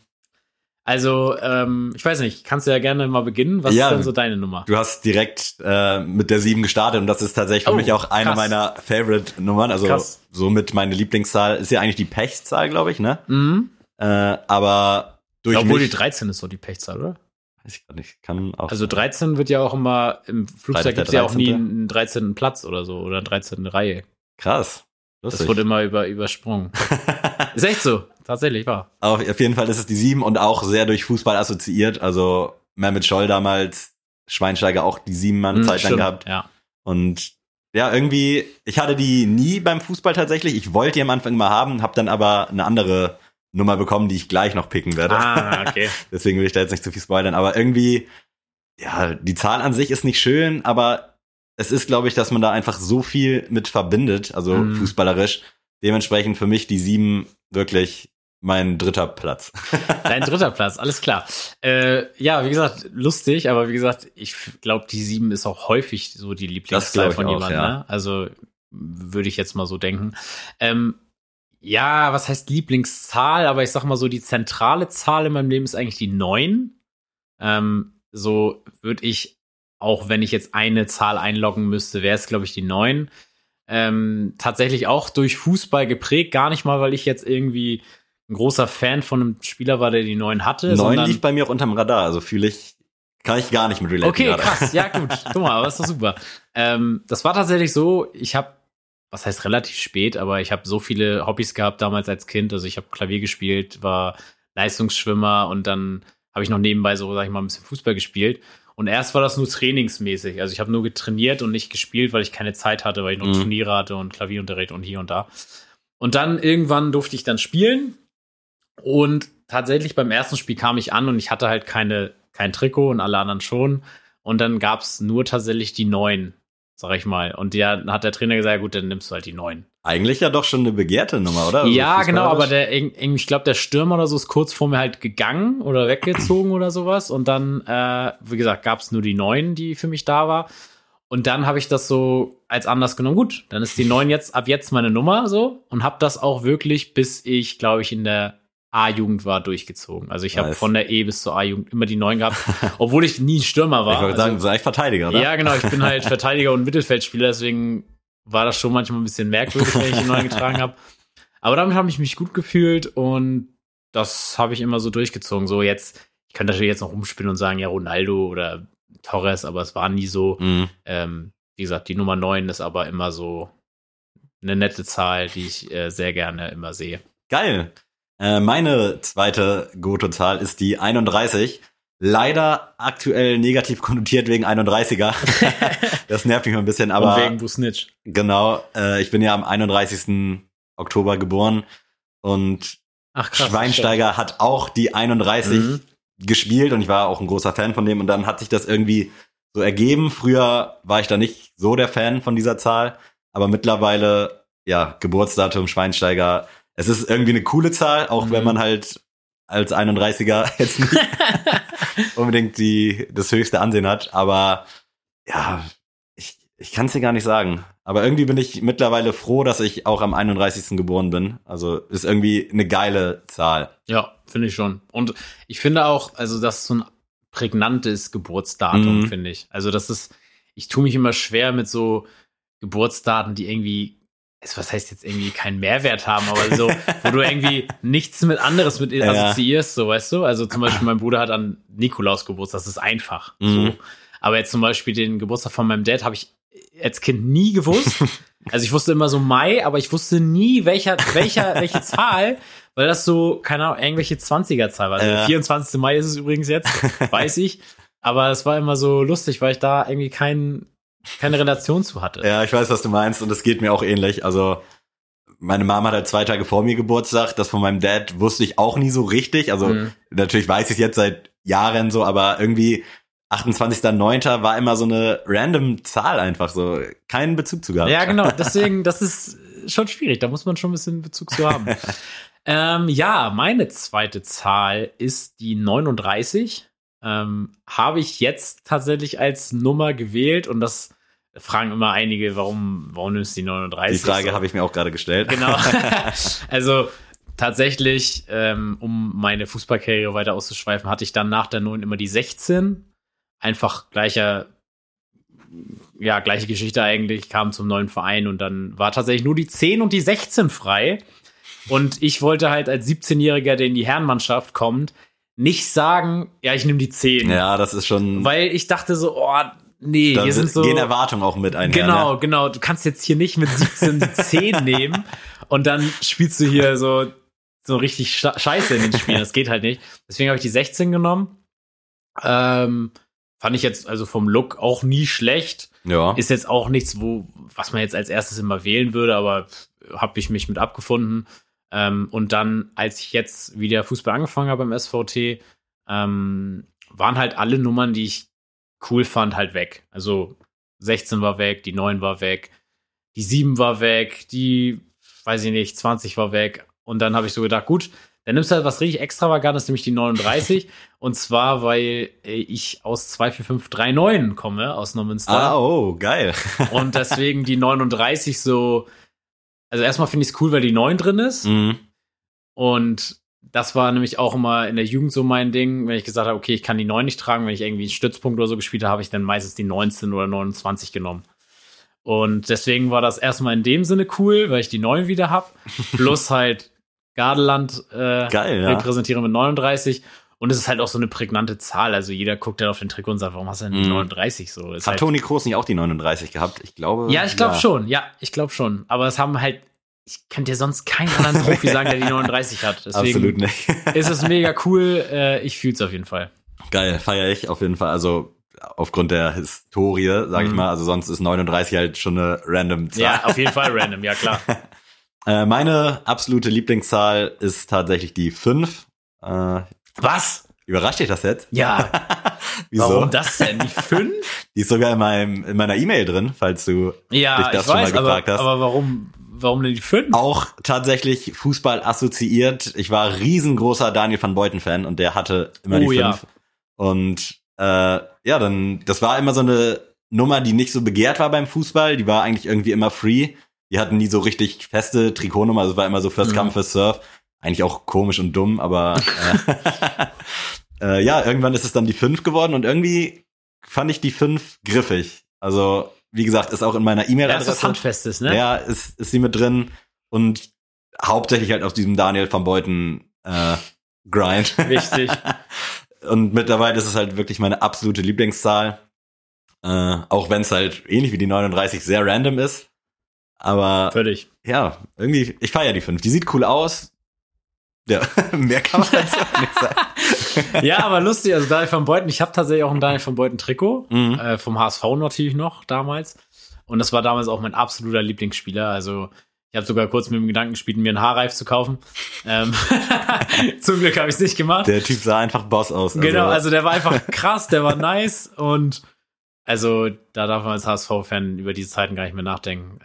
Also, ähm, ich weiß nicht, kannst du ja gerne mal beginnen. Was Ja. ist denn so deine Nummer? Du hast direkt äh, mit der 7 gestartet und das ist tatsächlich für Oh, mich auch eine krass. meiner Favorite-Nummern. Also Krass. somit meine Lieblingszahl ist ja eigentlich die Pechzahl, glaube ich, ne? Mhm. Äh, aber durch Obwohl die mich, 13 ist so die Pechzahl, oder? weiß ich gar nicht, kann auch Also 13 wird ja auch immer, im Flugzeug gibt es ja auch nie 13.. einen 13. Platz oder so oder eine 13. Reihe. krass. Das Lustig. wurde immer über, übersprungen. (laughs) ist echt so. tatsächlich wahr. Auf, auf jeden Fall ist es die sieben und auch sehr durch Fußball assoziiert. Also Mehmet Scholl damals, Schweinsteiger auch die sieben Mann Hm, Zeit lang gehabt. Ja. Und ja, irgendwie, ich hatte die nie beim Fußball tatsächlich. Ich wollte die am Anfang immer haben, habe dann aber eine andere Nummer bekommen, die ich gleich noch picken werde. Ah, (laughs) okay. Deswegen will ich da jetzt nicht zu viel spoilern. Aber irgendwie, ja, die Zahl an sich ist nicht schön, aber es ist, glaube ich, dass man da einfach so viel mit verbindet, also Mhm. fußballerisch. Dementsprechend für mich die sieben wirklich mein dritter Platz. (laughs) Dein dritter Platz, alles klar. Äh, ja, wie gesagt, lustig, aber wie gesagt, ich glaube, die sieben ist auch häufig so die Lieblingszahl von jemandem. ja. Ne? Also würde ich jetzt mal so denken. Ähm, ja, was heißt Lieblingszahl? Aber ich sag mal so, die zentrale Zahl in meinem Leben ist eigentlich die neun. Ähm, so würde ich, auch wenn ich jetzt eine Zahl einloggen müsste, wäre es, glaube ich, die neun. Ähm, tatsächlich auch durch Fußball geprägt, gar nicht mal, weil ich jetzt irgendwie ein großer Fan von einem Spieler war, der die neun hatte. Neun sondern lief bei mir auch unterm Radar, also fühle ich, kann ich gar nicht mit relaten Okay, gerade. krass, ja gut. (laughs) Guck mal, aber ist doch super. Ähm, das war tatsächlich so, ich habe, was heißt relativ spät, aber ich habe so viele Hobbys gehabt damals als Kind. Also ich habe Klavier gespielt, war Leistungsschwimmer und dann habe ich noch nebenbei so, sag ich mal, ein bisschen Fußball gespielt. Und erst war das nur trainingsmäßig. Also ich habe nur getrainiert und nicht gespielt, weil ich keine Zeit hatte, weil ich noch Mhm. Turniere hatte und Klavierunterricht und hier und da. Und dann irgendwann durfte ich dann spielen. Und tatsächlich beim ersten Spiel kam ich an und ich hatte halt keine, kein Trikot und alle anderen schon. Und dann gab's nur tatsächlich die neun, sag ich mal. Und ja, dann hat der Trainer gesagt, ja gut, dann nimmst du halt die neun. Eigentlich ja doch schon eine begehrte Nummer, oder? Also ja, genau, aber der, ich glaube, der Stürmer oder so ist kurz vor mir halt gegangen oder weggezogen oder sowas. Und dann, äh, wie gesagt, gab's nur die neun, die für mich da war. Und dann habe ich das so als Anlass genommen. Gut, dann ist die neun jetzt ab jetzt meine Nummer so und habe das auch wirklich, bis ich, glaube ich, in der A-Jugend war, durchgezogen. Also ich habe von der E bis zur A-Jugend immer die neun gehabt, (laughs) obwohl ich nie ein Stürmer war. Ich wollte sagen, Also- du bist eigentlich Verteidiger, oder? ja, genau. Ich bin halt (laughs) Verteidiger und Mittelfeldspieler, deswegen war das schon manchmal ein bisschen merkwürdig, wenn ich die neuen getragen habe. Aber damit habe ich mich gut gefühlt und das habe ich immer so durchgezogen. So jetzt, ich könnte natürlich jetzt noch rumspielen und sagen, ja, Ronaldo oder Torres, aber es war nie so. Mhm. Ähm, wie gesagt, die Nummer 9 ist aber immer so eine nette Zahl, die ich äh, sehr gerne immer sehe. Geil. Äh, meine zweite Goto-Zahl ist die 31. Leider aktuell negativ konnotiert wegen 31er. (laughs) das nervt mich mal ein bisschen, aber und wegen Busnitsch. genau, äh, ich bin ja am 31. Oktober geboren und Ach krass. Schweinsteiger hat auch die 31 Mhm. gespielt und ich war auch ein großer Fan von dem und dann hat sich das irgendwie so ergeben. Früher war ich da nicht so der Fan von dieser Zahl, aber mittlerweile, ja, Geburtsdatum Schweinsteiger. Es ist irgendwie eine coole Zahl, auch Mhm. wenn man halt als 31er (laughs) jetzt nicht (laughs) unbedingt die, das höchste Ansehen hat, aber ja, ich, ich kann es dir gar nicht sagen. Aber irgendwie bin ich mittlerweile froh, dass ich auch am 31. geboren bin. Also ist irgendwie eine geile Zahl. Ja, finde ich schon. Und ich finde auch, also das ist so ein prägnantes Geburtsdatum, Mhm. finde ich. Also das ist, ich tue mich immer schwer mit so Geburtsdaten, die irgendwie, also was heißt jetzt irgendwie keinen Mehrwert haben, aber so, wo du irgendwie (laughs) nichts mit anderes mit Ja. assoziierst, so weißt du. Also zum Beispiel mein Bruder hat an Nikolaus Geburtstag, das ist einfach. Mhm. So. Aber jetzt zum Beispiel den Geburtstag von meinem Dad habe ich als Kind nie gewusst. (laughs) Also ich wusste immer so Mai, aber ich wusste nie, welcher, welcher, (laughs) welche Zahl, weil das so, keine Ahnung, irgendwelche 20er-Zahl war. Also Ja. 24. Mai ist es übrigens jetzt, weiß ich. Aber es war immer so lustig, weil ich da irgendwie kein, keine Relation zu hatte. Ja, ich weiß, was du meinst und es geht mir auch ähnlich. Also meine Mama hat halt zwei Tage vor mir Geburtstag. Das von meinem Dad wusste ich auch nie so richtig. Also Mhm. natürlich weiß ich es jetzt seit Jahren so, aber irgendwie 28.09. war immer so eine random Zahl einfach so. Keinen Bezug zu gehabt. Ja, genau. (laughs) Deswegen, das ist schon schwierig. Da muss man schon ein bisschen Bezug zu haben. (laughs) ähm, ja, meine zweite Zahl ist die 39. Ähm, Habe ich jetzt tatsächlich als Nummer gewählt und das fragen immer einige, warum, warum nimmst du die 39? Die Frage So. habe ich mir auch gerade gestellt. Genau. (laughs) (laughs) also tatsächlich, ähm, um meine Fußballkarriere weiter auszuschweifen, hatte ich dann nach der 9 immer die 16. Einfach gleicher, ja, gleiche Geschichte eigentlich, kam zum neuen Verein und dann war tatsächlich nur die 10 und die 16 frei. Und ich wollte halt als 17-Jähriger, der in die Herrenmannschaft kommt, nicht sagen, ja, ich nehme die 10. Ja, das ist schon. Weil ich dachte so, oh, nee, da hier sind so. gehen Erwartungen auch mit einher. Genau, Ne? genau. Du kannst jetzt hier nicht mit 17 die 10 (laughs) nehmen und dann spielst du hier so so richtig sche- scheiße in den Spielen. Das geht halt nicht. Deswegen habe ich die 16 genommen. Ähm, fand ich jetzt also vom Look auch nie schlecht. Ja. Ist jetzt auch nichts, wo, was man jetzt als erstes immer wählen würde, aber habe ich mich mit abgefunden. Ähm, und dann, als ich jetzt wieder Fußball angefangen habe beim SVT, ähm, waren halt alle Nummern, die ich cool fand, halt weg. Also 16 war weg, die 9 war weg, die 7 war weg, die, weiß ich nicht, 20 war weg. Und dann habe ich so gedacht, gut, dann nimmst du halt was richtig extravagantes, nämlich die 39. (laughs) und zwar, weil äh, ich aus 24539 komme, aus Neumünster. Ah, oh, geil. Und deswegen die (laughs) 39 so. Also erstmal finde ich es cool, weil die 9 drin ist. Mhm. Und das war nämlich auch immer in der Jugend so mein Ding, wenn ich gesagt habe, okay, ich kann die 9 nicht tragen, wenn ich irgendwie einen Stützpunkt oder so gespielt habe, habe ich dann meistens die 19 oder 29 genommen. Und deswegen war das erstmal in dem Sinne cool, weil ich die 9 wieder habe. (laughs) Plus halt Gardeland äh, Geil, ja. repräsentiere mit 39. Und es ist halt auch so eine prägnante Zahl. Also jeder guckt dann auf den Trikot und sagt, warum hast du denn die Mhm. 39 so? Ist Hat halt, Toni Kroos nicht auch die 39 gehabt? Ich glaube. ja, ich glaube schon. Ja, ich glaube schon. Aber es haben halt, ich könnte dir sonst keinen anderen Profi (laughs) sagen, der die 39 hat. Deswegen Absolut nicht. ist es mega (laughs) cool. Äh, ich fühle es auf jeden Fall. Geil, feiere ich auf jeden Fall. Also aufgrund der Historie, sage ich Mhm. mal. Also sonst ist 39 halt schon eine random Zahl. Ja, auf jeden Fall random, ja klar. (laughs) Äh, meine absolute Lieblingszahl ist tatsächlich die 5. Was? überrascht dich das jetzt? Ja, (laughs) Wieso? warum das denn? Die 5? Die ist sogar in, meinem, in meiner E-Mail drin, falls du Ja, dich das schon weiß, mal gefragt aber, hast. aber warum, warum denn die 5? auch tatsächlich Fußball assoziiert. Ich war riesengroßer Daniel van Beuten Fan und der hatte immer Oh, die ja. fünf. Und äh, ja, dann das war immer so eine Nummer, die nicht so begehrt war beim Fußball. Die war eigentlich irgendwie immer free. Die hatten nie so richtig feste Trikotnummer. Also es war immer so First Mhm. Come First Surf. Eigentlich auch komisch und dumm, aber äh, (laughs) äh, ja, irgendwann ist es dann die fünf geworden und irgendwie fand ich die fünf griffig. Also wie gesagt, ist auch in meiner Ja, das E-Mail-Adresse. ist Handfestes, ne? Ja, ist, ist sie mit drin und hauptsächlich halt auf diesem Daniel van Beuten äh, Grind. (laughs) Wichtig. und mittlerweile ist es halt wirklich meine absolute Lieblingszahl. Äh, auch wenn es halt ähnlich wie die 39 sehr random ist. Aber Völlig. ja, irgendwie, ich feiere die 5. Die sieht cool aus. Ja, (laughs) mehr kann man (laughs) dazu nicht sagen. Ja, aber lustig, also Daniel van Beuten, ich habe tatsächlich auch ein Daniel van Beuten Trikot, Mhm. äh, vom HSV natürlich noch damals. Und das war damals auch mein absoluter Lieblingsspieler. Also ich habe sogar kurz mit dem Gedanken gespielt, mir einen Haarreif zu kaufen. Ähm, (laughs) Zum Glück habe ich es nicht gemacht. Der Typ sah einfach Boss aus. genau, also der war einfach krass, der war nice und also da darf man als HSV-Fan über diese Zeiten gar nicht mehr nachdenken.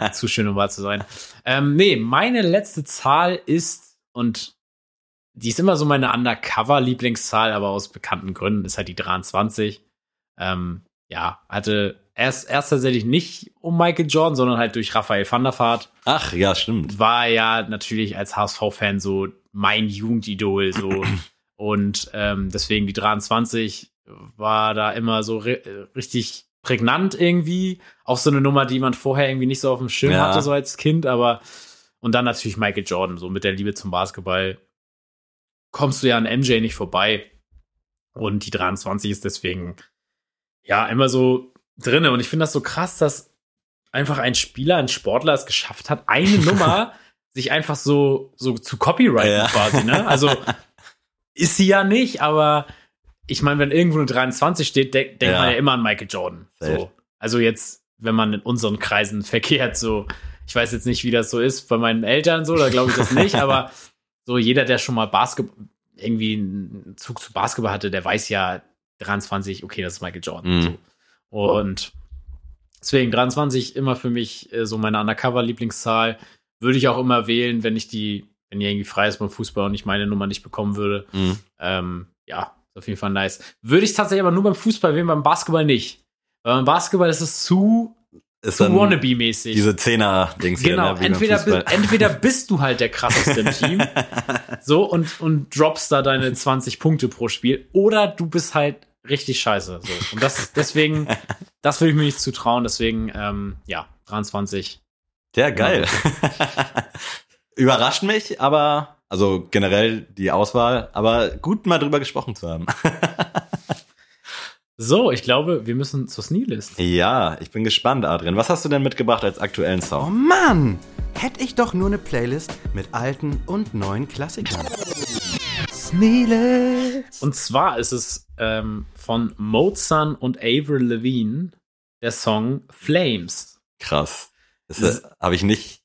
Äh, zu schön, um wahr zu sein. Ähm, nee, meine letzte Zahl ist, und die ist immer so meine Undercover-Lieblingszahl, aber aus bekannten Gründen ist halt die 23. Ähm, ja, hatte erst, erst tatsächlich nicht um Michael Jordan, sondern halt durch Raphael van der Vaart. Ach, ja, stimmt. War ja natürlich als HSV-Fan so mein Jugendidol, so. (clears throat) Und ähm, deswegen die 23 war da immer so ri richtig prägnant irgendwie. Auch so eine Nummer, die man vorher irgendwie nicht so auf dem Schirm Ja. hatte, so als Kind, aber und dann natürlich Michael Jordan, so mit der Liebe zum Basketball kommst du ja an MJ nicht vorbei. Und die 23 ist deswegen ja immer so drinne. Und ich finde das so krass, dass einfach ein Spieler, ein Sportler es geschafft hat, eine (laughs) Nummer sich einfach so, so zu copyrighten Ja. quasi, ne? Also ist sie ja nicht, aber ich meine, wenn irgendwo eine 23 steht, de denkt Ja. man ja immer an Michael Jordan. So. Also jetzt, wenn man in unseren Kreisen verkehrt, so, ich weiß jetzt nicht, wie das so ist bei meinen Eltern, so, da glaube ich das nicht, aber (laughs) so jeder, der schon mal Basketball, irgendwie einen Zug zu Basketball hatte, der weiß ja 23, okay, das ist Michael Jordan. Mhm. So. Und deswegen 23 immer für mich äh, so meine Undercover-Lieblingszahl. Würde ich auch immer wählen, wenn ich die, wenn die irgendwie frei ist beim Fußball und ich meine Nummer nicht bekommen würde. Mhm. Ähm, ja, ist auf jeden Fall nice. Würde ich tatsächlich aber nur beim Fußball wählen, beim Basketball nicht. Weil beim Basketball ist es zu, Ist dann wannabe-mäßig. diese Zehner-Dings hier, Genau, ne, wie beim entweder, bi- entweder (laughs) bist du halt der krasseste im Team, (laughs) so und, und droppst da deine 20 Punkte pro Spiel, oder du bist halt richtig scheiße. So. Und das deswegen, (laughs) das würde ich mir nicht zutrauen, deswegen, ähm, ja, 23. Ja, geil. Überrascht mich, aber, also generell die Auswahl, aber gut mal drüber gesprochen zu haben. So, ich glaube, wir müssen zur Sneelist. Ja, ich bin gespannt, Adrian. Was hast du denn mitgebracht als aktuellen Song? Oh Mann! hätte ich doch nur eine Playlist mit alten und neuen Klassikern. Und zwar ist es ähm, von Mozart und Avril Lavigne der Song Flames. Krass. Das Ist- habe ich nicht.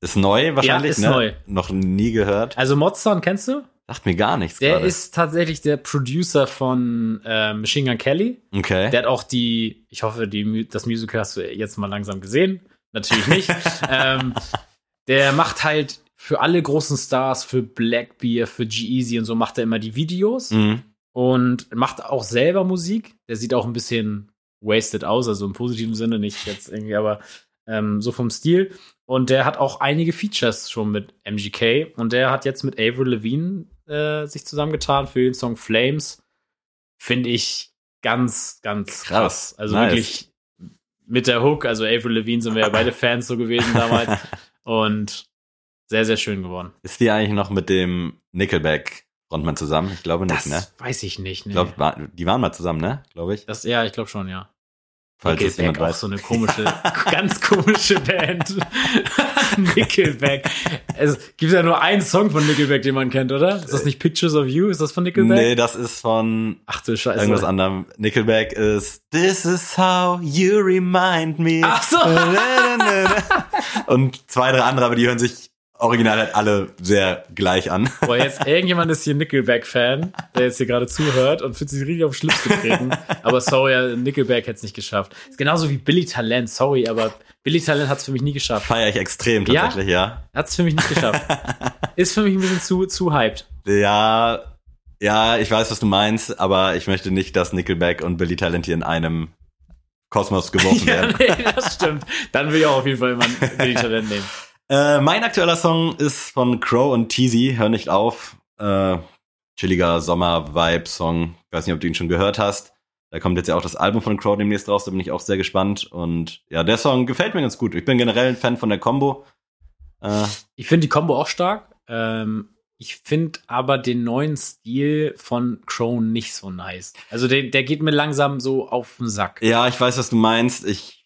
Ist neu wahrscheinlich, ist ne? neu. Noch nie gehört. Also Mozart kennst du? Sagt mir gar nichts Der gerade. ist tatsächlich der Producer von äh, Machine Gun Kelly. Okay. Der hat auch die, ich hoffe, die, das Musical hast du jetzt mal langsam gesehen. Natürlich nicht. (laughs) ähm, der macht halt für alle großen Stars, für Blackbeard, für G-Eazy und so macht er immer die Videos Mhm. und macht auch selber Musik. Der sieht auch ein bisschen wasted aus, also im positiven Sinne, nicht jetzt irgendwie, aber ähm, so vom Stil. Und der hat auch einige Features schon mit MGK und der hat jetzt mit Avril Lavigne äh, sich zusammengetan für den Song Flames. Finde ich ganz, ganz krass. Krass. Also Nice. wirklich mit der Hook, also Avril Lavigne sind wir ja beide Fans so gewesen damals (laughs) und sehr, sehr schön geworden. Ist die eigentlich noch mit dem Nickelback Frontmann zusammen? Ich glaube nicht, Das ne? weiß ich nicht. Nee. Ich glaube, war, die waren mal zusammen, ne? Glaube ich. das, ja, ich glaube schon, ja. Falls Nickelback, auch weiß. so eine komische, ganz komische (laughs) Band. (laughs) Nickelback. Es gibt ja nur einen Song von Nickelback, den man kennt, oder? Ist das nicht Pictures of You? Ist das von Nickelback? Nee, das ist von Ach du Scheiße. irgendwas anderem. Nickelback ist This is how you remind me. Ach so. Und zwei, drei andere, aber die hören sich original halt alle sehr gleich an. Boah, jetzt (laughs) irgendjemand ist hier Nickelback-Fan, der jetzt hier gerade zuhört und fühlt sich richtig auf den Schlips getreten. aber sorry, ja, Nickelback hätte es nicht geschafft. Ist genauso wie Billy Talent, sorry, aber Billy Talent hat es für mich nie geschafft. Feier ich extrem Ja? tatsächlich, ja. Hat es für mich nicht geschafft. (laughs) Ist für mich ein bisschen zu, zu hyped. Ja, ja, ich weiß, was du meinst, aber ich möchte nicht, dass Nickelback und Billy Talent hier in einem Kosmos geworfen (laughs) Ja, werden. nee, das stimmt. Dann will ich auch auf jeden Fall immer ein Billy Talent nehmen. Äh, mein aktueller Song ist von Crow und Teasy, Hör nicht auf. Äh, chilliger Sommer-Vibe-Song. Ich weiß nicht, ob du ihn schon gehört hast. Da kommt jetzt ja auch das Album von Crow demnächst raus, da bin ich auch sehr gespannt. Und ja, der Song gefällt mir ganz gut. Ich bin generell ein Fan von der Combo. Äh, Ich finde die Combo auch stark. Ähm, ich finde aber den neuen Stil von Crow nicht so nice. Also der, der geht mir langsam so auf den Sack. ja, ich weiß, was du meinst. Ich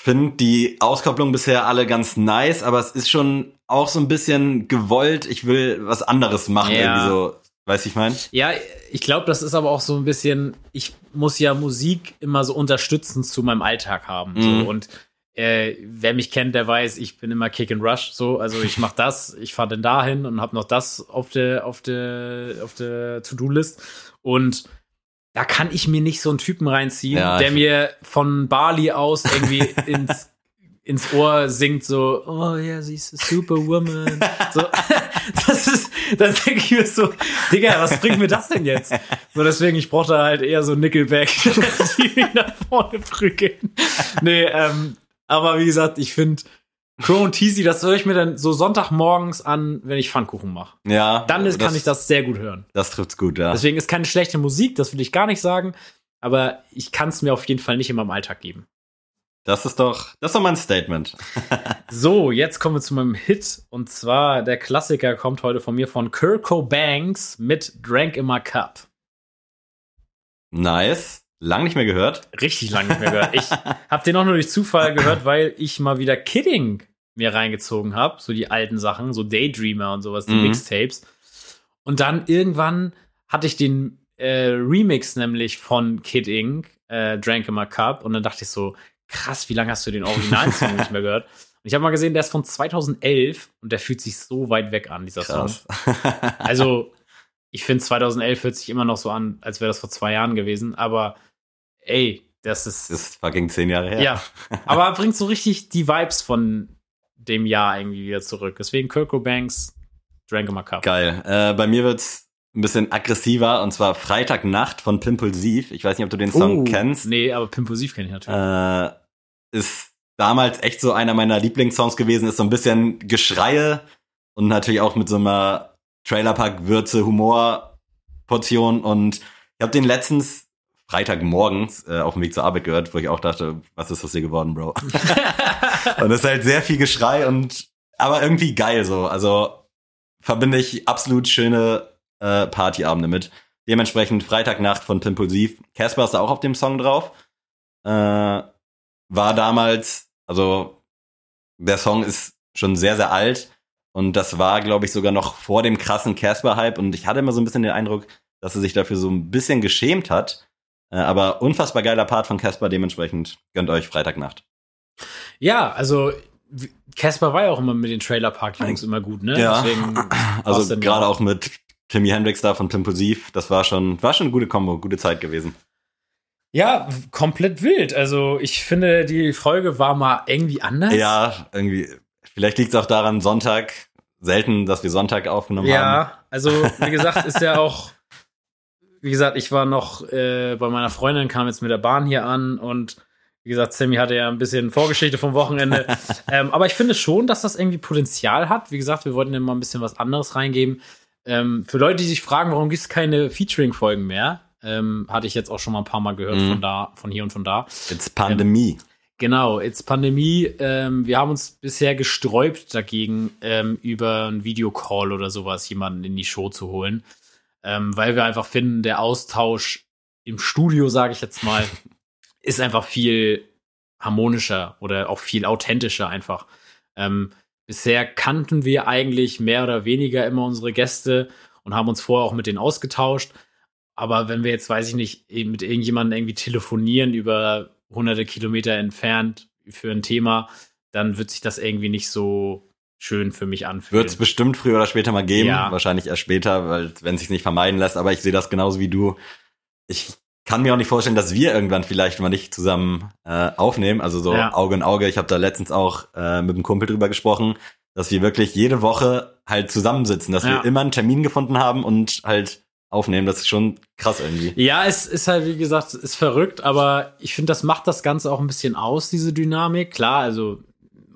finde die Auskopplung bisher alle ganz nice, aber es ist schon auch so ein bisschen gewollt. Ich will was anderes machen, Ja. irgendwie so. Weißt du, ich meine? Ja, ich glaube, das ist aber auch so ein bisschen, ich muss ja Musik immer so unterstützend zu meinem Alltag haben. Mhm. So. Und äh, wer mich kennt, der weiß, ich bin immer Kick and Rush. So, also ich mache das, ich fahre dann dahin und habe noch das auf der auf der auf der To-Do-List. Und da kann ich mir nicht so einen Typen reinziehen, Ja, der mir von Bali aus irgendwie (laughs) ins ins Ohr singt so, oh ja, sie ist Superwoman. (laughs) So, das ist, das denke ich mir so, Digga, was bringt mir das denn jetzt? So, deswegen, ich brauche da halt eher so Nickelback, (laughs) die mich nach vorne prügeln. Nee, ähm, aber wie gesagt, ich finde, Crow und Teasy, das höre ich mir dann so Sonntagmorgens an, wenn ich Pfannkuchen mache. Ja. Dann ist, kann ich das sehr gut hören. Das trifft's gut, ja. Deswegen ist keine schlechte Musik, das will ich gar nicht sagen, aber ich kann es mir auf jeden Fall nicht in meinem Alltag geben. Das ist doch, das ist doch mein Statement. (laughs) (laughs) So, jetzt kommen wir zu meinem Hit. Und zwar, der Klassiker kommt heute von mir von Kirko Banks mit Drank in My Cup. Nice. Lang nicht mehr gehört. Richtig lange nicht mehr gehört. Ich (laughs) habe den auch nur durch Zufall gehört, weil ich mal wieder Kidding mir reingezogen habe. So die alten Sachen, so Daydreamer und sowas, die Mhm. Mixtapes. Und dann irgendwann hatte ich den äh, Remix nämlich von Kid Ink, äh, Drank in My Cup. Und dann dachte ich so, krass, wie lange hast du den originalen Song (laughs) nicht mehr gehört? Und ich habe mal gesehen, der ist von 2011 und der fühlt sich so weit weg an, dieser Song. Krass. (laughs) Also, ich finde 2011 hört sich immer noch so an, als wäre das vor zwei Jahren gewesen. Aber ey, das ist. Das ist fucking zehn Jahre her. ja. Aber er bringt so richtig die Vibes von dem Jahr irgendwie wieder zurück. Deswegen Kirko Banks, My Cup. Geil. Äh, bei mir wird's ein bisschen aggressiver und zwar Freitagnacht von Pimpulsiv. Ich weiß nicht, ob du den Song Oh, kennst. Nee, aber Pimpulsiv kenne ich natürlich. Äh, ist damals echt so einer meiner Lieblingssongs gewesen. Ist so ein bisschen Geschreie und natürlich auch mit so einer Trailerpack-Würze, Humor-Portion. Und ich habe den letztens Freitagmorgens äh, auf dem Weg zur Arbeit gehört, wo ich auch dachte, was ist das hier geworden, Bro? (laughs) (laughs) und es ist halt sehr viel Geschrei und aber irgendwie geil so. Also verbinde ich absolut schöne äh, Partyabende mit. Dementsprechend Freitagnacht von Pimpulsiv. Casper ist da auch auf dem Song drauf. Äh, war damals, also der Song ist schon sehr, sehr alt. Und das war, glaube ich, sogar noch vor dem krassen Casper-Hype. Und ich hatte immer so ein bisschen den Eindruck, dass er sich dafür so ein bisschen geschämt hat. Äh, aber unfassbar geiler Part von Casper, dementsprechend gönnt euch Freitagnacht. Ja, also Casper war ja auch immer mit den Trailer Park Jungs immer gut, ne? Ja. Deswegen (clears throat) Also gerade ja auch mit Timmy Hendrix da von Pimpulsiv, das war schon, war schon eine gute Kombo, gute Zeit gewesen. Ja, komplett wild. Also ich finde, die Folge war mal irgendwie anders. Ja, irgendwie, vielleicht liegt es auch daran, Sonntag, selten, dass wir Sonntag aufgenommen haben. Ja, also wie (laughs) gesagt, ist ja auch, wie gesagt, ich war noch äh, bei meiner Freundin, kam jetzt mit der Bahn hier an und wie gesagt, Sammy hatte ja ein bisschen Vorgeschichte vom Wochenende. (laughs) ähm, aber ich finde schon, dass das irgendwie Potenzial hat. Wie gesagt, wir wollten ja mal ein bisschen was anderes reingeben. Ähm, für Leute, die sich fragen, warum gibt es keine Featuring-Folgen mehr, ähm, hatte ich jetzt auch schon mal ein paar Mal gehört Mhm. von da, von hier und von da. It's Pandemie. Genau, it's Pandemie. Ähm, wir haben uns bisher gesträubt dagegen, ähm, über einen Videocall oder sowas jemanden in die Show zu holen, ähm, weil wir einfach finden, der Austausch im Studio, sage ich jetzt mal, (laughs) ist einfach viel harmonischer oder auch viel authentischer einfach. Ähm, bisher kannten wir eigentlich mehr oder weniger immer unsere Gäste und haben uns vorher auch mit denen ausgetauscht. Aber wenn wir jetzt, weiß ich nicht, eben mit irgendjemandem irgendwie telefonieren über hunderte Kilometer entfernt für ein Thema, dann wird sich das irgendwie nicht so schön für mich anfühlen. Wird es bestimmt früher oder später mal geben. Ja. Wahrscheinlich erst später, weil wenn es sich nicht vermeiden lässt. Aber ich sehe das genauso wie du. Ich kann mir auch nicht vorstellen, dass wir irgendwann vielleicht mal nicht zusammen äh, aufnehmen. Also so Ja. Auge in Auge. Ich habe da letztens auch äh, mit einem Kumpel drüber gesprochen, dass wir wirklich jede Woche halt zusammensitzen, dass Ja. wir immer einen Termin gefunden haben und halt aufnehmen. Das ist schon krass irgendwie. Ja, es ist halt, wie gesagt, ist verrückt, aber ich finde, das macht das Ganze auch ein bisschen aus, diese Dynamik. Klar, also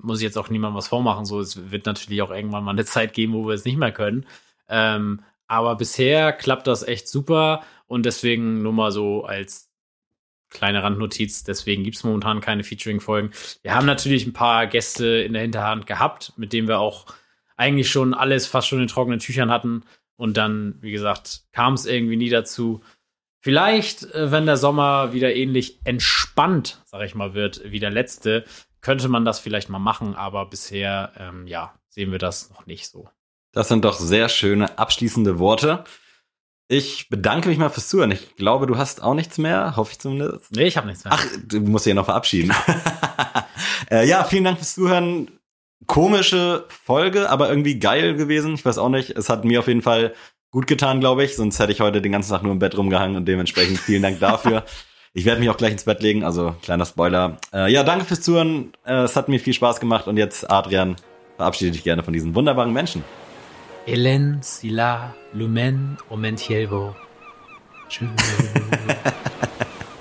muss ich jetzt auch niemandem was vormachen. So, es wird natürlich auch irgendwann mal eine Zeit geben, wo wir es nicht mehr können. Ähm, aber bisher klappt das echt super und deswegen nur mal so als kleine Randnotiz, deswegen gibt es momentan keine Featuring-Folgen. Wir haben natürlich ein paar Gäste in der Hinterhand gehabt, mit denen wir auch eigentlich schon alles fast schon in trockenen Tüchern hatten. Und dann, wie gesagt, kam es irgendwie nie dazu. Vielleicht, äh, wenn der Sommer wieder ähnlich entspannt, sag ich mal, wird wie der letzte, könnte man das vielleicht mal machen, aber bisher, ähm, ja, sehen wir das noch nicht so. Das sind doch sehr schöne abschließende Worte. Ich bedanke mich mal fürs Zuhören. Ich glaube, du hast auch nichts mehr, hoffe ich zumindest. Nee, ich habe nichts mehr. Ach, du musst dich ja noch verabschieden. (laughs) äh, ja, vielen Dank fürs Zuhören. Komische Folge, aber irgendwie geil gewesen. Ich weiß auch nicht. Es hat mir auf jeden Fall gut getan, glaube ich. Sonst hätte ich heute den ganzen Tag nur im Bett rumgehangen und dementsprechend vielen Dank dafür. (laughs) Ich werde mich auch gleich ins Bett legen, also kleiner Spoiler. Äh, ja, danke fürs Zuhören. Äh, es hat mir viel Spaß gemacht und jetzt, Adrian, verabschiede dich gerne von diesen wunderbaren Menschen. Hélène, Silla, Lumen, Omentielvo. Tschüss. (laughs)